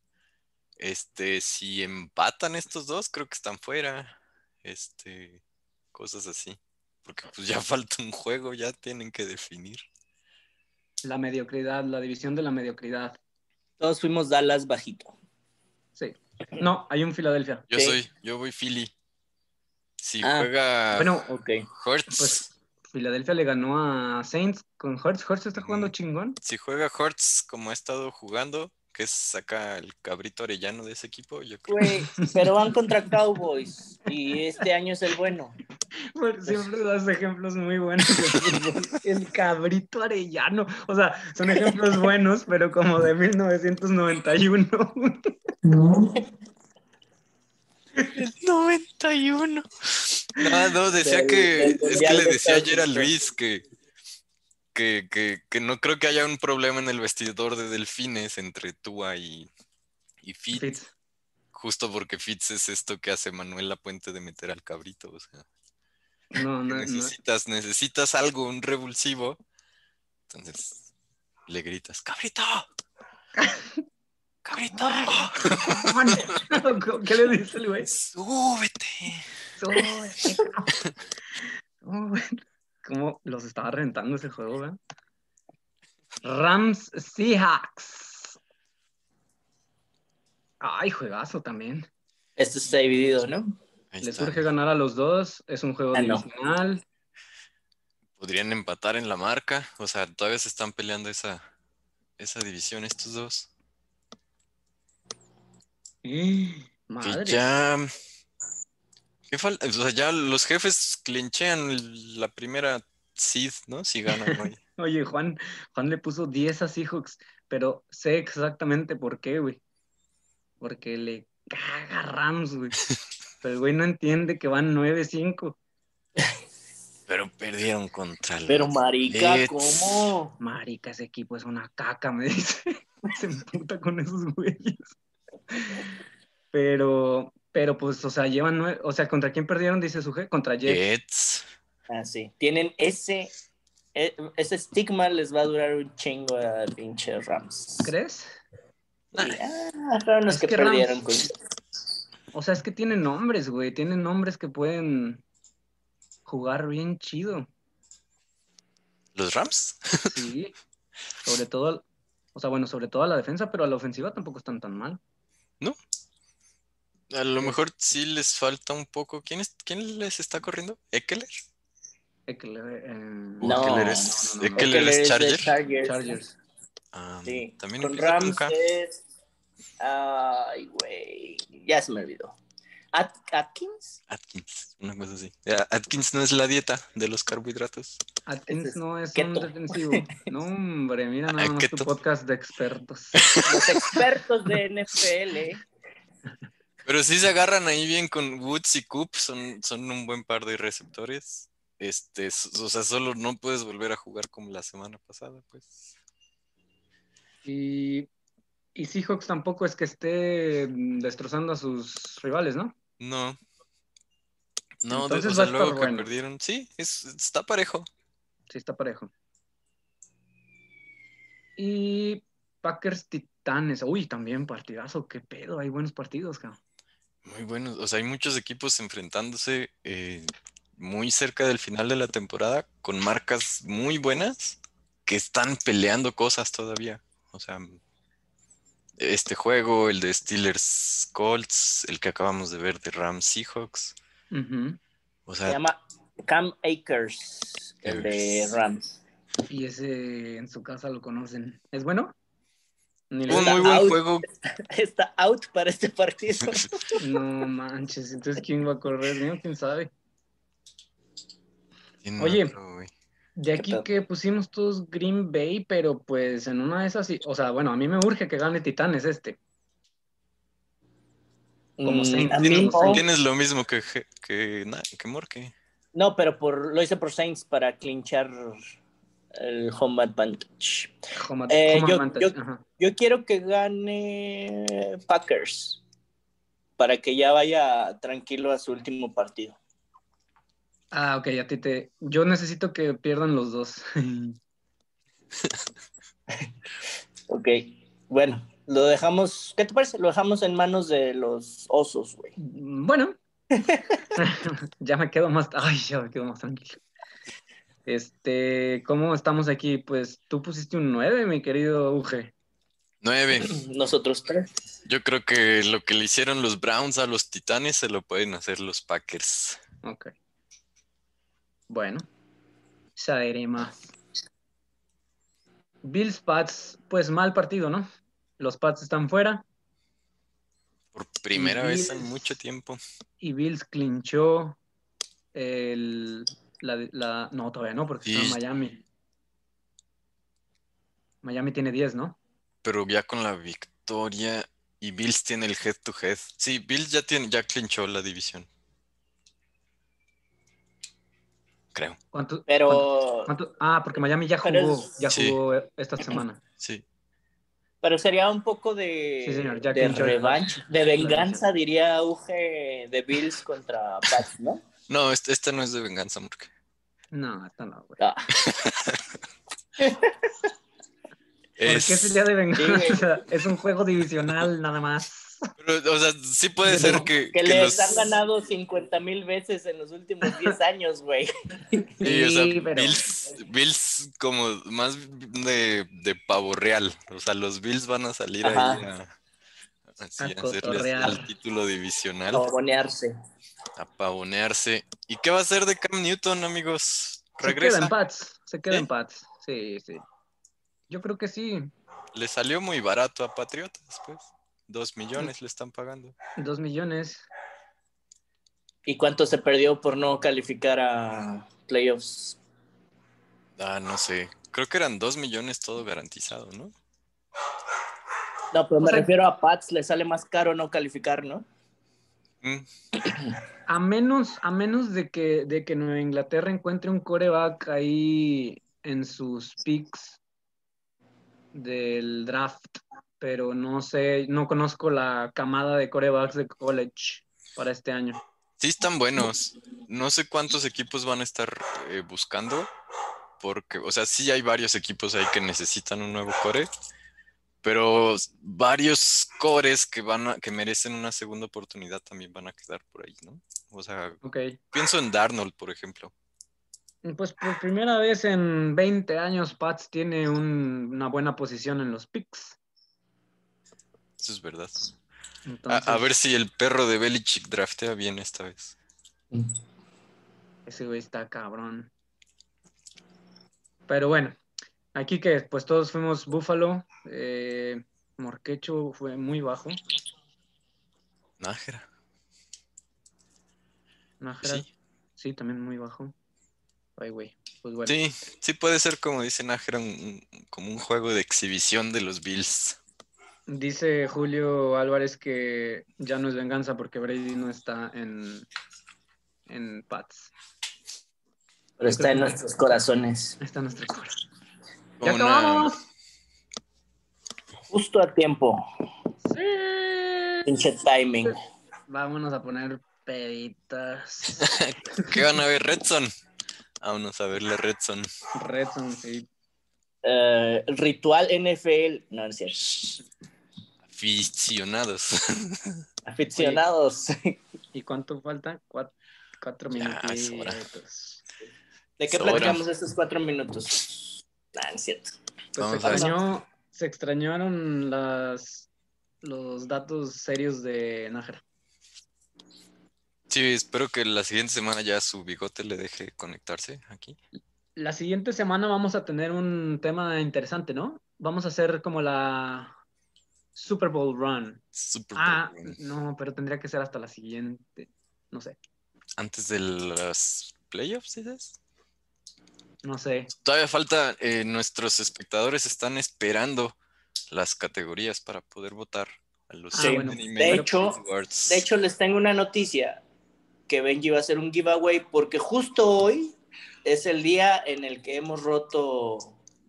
Speaker 1: Este, si empatan estos dos, creo que están fuera este, cosas así. Porque pues ya <laughs> falta un juego, ya tienen que definir.
Speaker 2: La mediocridad, la división de la mediocridad.
Speaker 3: Todos fuimos Dallas bajito.
Speaker 2: Sí. No, hay un Filadelfia.
Speaker 1: Yo soy, yo voy Philly. Si ah, juega
Speaker 2: bueno,
Speaker 1: okay.
Speaker 2: Pues Filadelfia le ganó a Saints con Hurts. Hurts está jugando chingón.
Speaker 1: Si juega Hurts como ha estado jugando, que es acá el cabrito arellano de ese equipo. Yo
Speaker 3: creo. <laughs> pero van contra Cowboys y este año es el bueno.
Speaker 2: siempre das ejemplos muy buenos <laughs> El cabrito arellano. O sea, son ejemplos buenos, pero como de 1991. <laughs>
Speaker 1: El 91. No, no, <laughs> decía que. Es que le decía ayer a Luis que que, no creo que haya un problema en el vestidor de delfines entre Tua y, y Fitz. Justo porque Fitz es esto que hace Manuel La Puente de meter al cabrito. O sea, <laughs>
Speaker 2: no, no,
Speaker 1: necesitas, necesitas algo, un revulsivo. Entonces le gritas, ¡Cabrito! <laughs> ¡Cabrito!
Speaker 2: ¿Qué le dice el güey?
Speaker 1: ¡Súbete! ¡Súbete!
Speaker 2: cómo los estaba rentando ese juego, ¿verdad? Rams Seahawks. Ay, juegazo también.
Speaker 3: Este está dividido, ¿no?
Speaker 2: Les surge ganar a los dos. Es un juego ah,
Speaker 1: Podrían empatar en la marca. O sea, todavía se están peleando esa, esa división estos dos.
Speaker 2: madre.
Speaker 1: ya ¿Qué falta? O sea, ya los jefes clinchean la primera seed, ¿no? Si ganan hoy. <laughs>
Speaker 2: Oye, Juan, Juan le puso 10 a Seahawks, pero sé exactamente por qué, güey. Porque le caga Rams, güey. <laughs> Pero el güey no entiende que van 9-5.
Speaker 1: Pero perdieron contra el.
Speaker 3: Pero marica, ¿cómo?
Speaker 2: Marica, ese equipo es una caca, me dice. <laughs> Se emputa con esos güeyes. Pero, pero pues, o sea, llevan nueve, o sea, ¿contra quién perdieron? Dice su G, contra Jets. Jets.
Speaker 3: Ah, sí. Tienen ese, e, ese estigma les va a durar un chingo a pinche Rams.
Speaker 2: ¿Crees?
Speaker 3: ah, fueron los que, perdieron.
Speaker 2: O sea, es que tienen nombres, güey. Tienen nombres que pueden jugar bien chido.
Speaker 1: ¿Los Rams?
Speaker 2: Sí. Sobre todo, o sea, bueno, sobre todo a la defensa, pero a la ofensiva tampoco están tan mal.
Speaker 1: ¿No? A lo mejor sí les falta un poco. ¿Quién, es, quién les está corriendo? ¿Eckler?
Speaker 2: Eckler, eh...
Speaker 1: no, Eckler es, Eckler es Charger. Chargers. Ah,
Speaker 3: sí. También con Rams es... Ay, güey. Ya se me olvidó. Atkins.
Speaker 1: Atkins, una cosa así. Atkins no es la dieta de los carbohidratos.
Speaker 2: Atkins no es un defensivo. <laughs> No, hombre, mira nada más tu podcast de expertos.
Speaker 3: Los expertos de NFL.
Speaker 1: Pero sí se agarran ahí bien con Woods y Coop, son, son un buen par de receptores. Este, o sea, solo no puedes volver a jugar como la semana pasada, pues.
Speaker 2: Y, y Seahawks tampoco es que esté destrozando a sus rivales, ¿no?
Speaker 1: No. No, de, o luego que perdieron. Sí, está parejo.
Speaker 2: Sí, está parejo. Y Packers Titanes. Uy, también partidazo. Qué pedo. Hay buenos partidos, cabrón.
Speaker 1: Muy buenos. O sea, hay muchos equipos enfrentándose eh, muy cerca del final de la temporada con marcas muy buenas que están peleando cosas todavía. O sea, este juego, el de Steelers Colts, el que acabamos de ver de Rams Seahawks.
Speaker 3: Se llama Cam Akers, el de Rams.
Speaker 2: Y ese en su casa lo conocen. ¿Es bueno?
Speaker 1: Un muy buen juego. <laughs>
Speaker 3: Está out para este partido. <laughs>
Speaker 2: no manches, entonces ¿quién va a correr? ¿Quién sabe? Oye, de aquí que pusimos todos Green Bay, pero pues en una de esas, o sea, bueno, a mí me urge que gane Titanes este.
Speaker 1: Como mm, Tienes lo mismo que, que, que Morque.
Speaker 3: No, pero por, lo hice por Saints para clinchar el home advantage. Eh, yo, quiero que gane Packers para que ya vaya tranquilo a su último partido.
Speaker 2: Ah, ok, a ti te. Yo necesito que pierdan los dos. <laughs>
Speaker 3: ok, bueno, lo dejamos. ¿Qué te parece? Lo dejamos en manos de los osos, güey.
Speaker 2: Mm, bueno. <laughs> ya me quedo más. Ay, ya me quedo más tranquilo. Este, ¿cómo estamos aquí? Pues tú pusiste un 9, mi querido Uge.
Speaker 1: 9. <clears throat>
Speaker 3: Nosotros tres.
Speaker 1: Yo creo que lo que le hicieron los Browns a los Titanes se lo pueden hacer los Packers.
Speaker 2: Ok. Bueno, saberé más. Bills Pats, pues mal partido, ¿no? Los Pats están fuera.
Speaker 1: Por primera vez en mucho tiempo.
Speaker 2: Y Bills clinchó el, la, No, todavía no, porque está en Miami. Miami tiene 10, ¿no?
Speaker 1: Pero ya con la victoria y Bills tiene el head to head. Sí, Bills ya tiene, ya clinchó la división. creo.
Speaker 2: ¿Cuánto,
Speaker 3: pero.
Speaker 2: Ah, porque Miami ya jugó, ya jugó esta semana.
Speaker 1: Sí.
Speaker 3: Pero sería un poco de, de revancha, de venganza, diría Uge de Bills contra Pats, ¿no?
Speaker 1: No, este, este, no es de venganza, Murke.
Speaker 2: No, esta no, güey. Ah. <laughs> ¿Por qué sería de venganza? es un juego divisional nada más.
Speaker 1: Pero, o sea, sí puede ser que.
Speaker 3: Que, les han ganado 50 mil veces en los últimos 10 años, güey.
Speaker 1: Sí, o sea, Bills, como más de, de, pavo real. O sea, los Bills van a salir ahí a, así, a hacerles el título divisional.
Speaker 3: A pavonearse.
Speaker 1: A pavonearse. ¿Y qué va a hacer de Cam Newton, amigos?
Speaker 2: ¿Regresa? Se queda en Pats. Se queda en Pats. Sí, sí. Yo creo que sí.
Speaker 1: Le salió muy barato a Patriotas, pues. Dos millones le están pagando.
Speaker 2: Dos millones.
Speaker 3: ¿Y cuánto se perdió por no calificar a playoffs?
Speaker 1: Ah, no sé. Creo que eran dos millones todo garantizado, ¿no?
Speaker 3: No, pero me refiero a Pats, le sale más caro no calificar, ¿no?
Speaker 2: A menos, a menos de que, de que Nueva Inglaterra encuentre un coreback ahí en sus picks del draft pero no sé, no conozco la camada de corebacks de college para este año.
Speaker 1: Sí están buenos. No sé cuántos equipos van a estar eh, buscando, porque, o sea, sí hay varios equipos ahí que necesitan un nuevo core, pero varios cores que van a, que merecen una segunda oportunidad también van a quedar por ahí, ¿no? O sea, pienso en Darnold, por ejemplo.
Speaker 2: Pues por primera vez en 20 años, Pats tiene una buena posición en los picks.
Speaker 1: Eso es verdad. A, ver si el perro de Belichick draftea bien esta vez.
Speaker 2: Ese güey está cabrón. Pero bueno, aquí que pues todos fuimos Búfalo. Eh, Morquecho fue muy bajo.
Speaker 1: Nájera.
Speaker 2: Nájera. Sí. sí, también muy bajo. Ay, güey. Pues bueno.
Speaker 1: Sí, sí puede ser como dice Nájera, como un juego de exhibición de los Bills.
Speaker 2: Dice Julio Álvarez que ya no es venganza porque Brady no está en, en Pats.
Speaker 3: Pero está en nuestros corazones.
Speaker 2: Está en nuestros corazones. ¡Ya acabamos!
Speaker 3: Justo a tiempo.
Speaker 2: Sí.
Speaker 3: Pinche timing.
Speaker 2: Vámonos a poner peditas. <laughs>
Speaker 1: ¿Qué van a ver, Redson? Vámonos a verle Redson.
Speaker 2: Redson, sí.
Speaker 3: Uh, ritual NFL. No, no es cierto.
Speaker 1: Aficionados. <laughs>
Speaker 3: Aficionados.
Speaker 2: ¿Y cuánto falta? Cuatro, minutos.
Speaker 3: ¿De qué platicamos estos cuatro minutos? Ah, es cierto.
Speaker 2: Pues se, extrañó, se extrañaron las, los datos serios de Nájera.
Speaker 1: Sí, espero que la siguiente semana ya su bigote le deje conectarse aquí.
Speaker 2: La siguiente semana vamos a tener un tema interesante, ¿no? Vamos a hacer como la Super Bowl Run.
Speaker 1: Super
Speaker 2: ah, no, pero tendría que ser hasta la siguiente. No sé.
Speaker 1: Antes de los playoffs, ¿dices?
Speaker 2: No sé.
Speaker 1: Todavía falta, eh, nuestros espectadores están esperando las categorías para poder votar a los
Speaker 3: ah, de hecho, de hecho, les tengo una noticia que Benji va a hacer un giveaway porque justo hoy es el día en el que hemos roto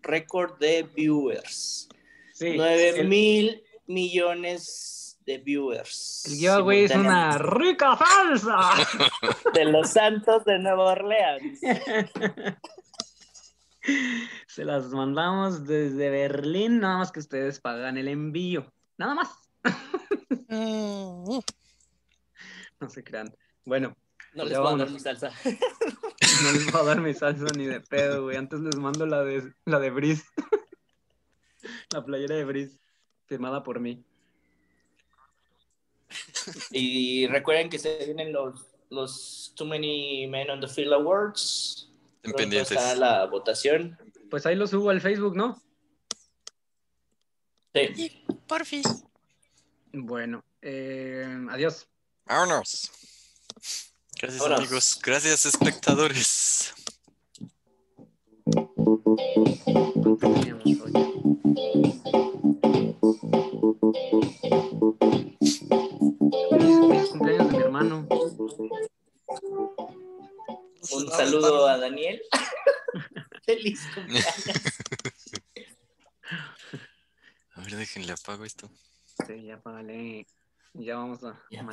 Speaker 3: récord de viewers. Sí, 9 mil millones de viewers.
Speaker 2: El giveaway es una rica falsa <laughs>
Speaker 3: De los Santos de Nueva Orleans. <laughs> <laughs>
Speaker 2: Se las mandamos desde Berlín, nada más que ustedes pagan el envío. Nada más. <laughs> no se crean. Bueno.
Speaker 3: No les voy a dar mi salsa. <laughs>
Speaker 2: No les voy a dar mi salsa ni de pedo, güey. Antes les mando la de la de Brice. La playera de Brice firmada por mí.
Speaker 3: Y recuerden que se vienen los, los Too Many Men on the Field Awards.
Speaker 1: Está
Speaker 3: la votación.
Speaker 2: Pues ahí lo subo al Facebook, ¿no?
Speaker 3: Sí.
Speaker 1: Por fin.
Speaker 2: Bueno, eh, adiós.
Speaker 1: Vámonos. Gracias, amigos. Gracias, espectadores.
Speaker 3: Un saludo a Daniel. <laughs> Feliz cumpleaños. <laughs>
Speaker 1: A ver, déjenle apago esto.
Speaker 2: Sí, ya apágale. Ya vamos a.
Speaker 3: Ya,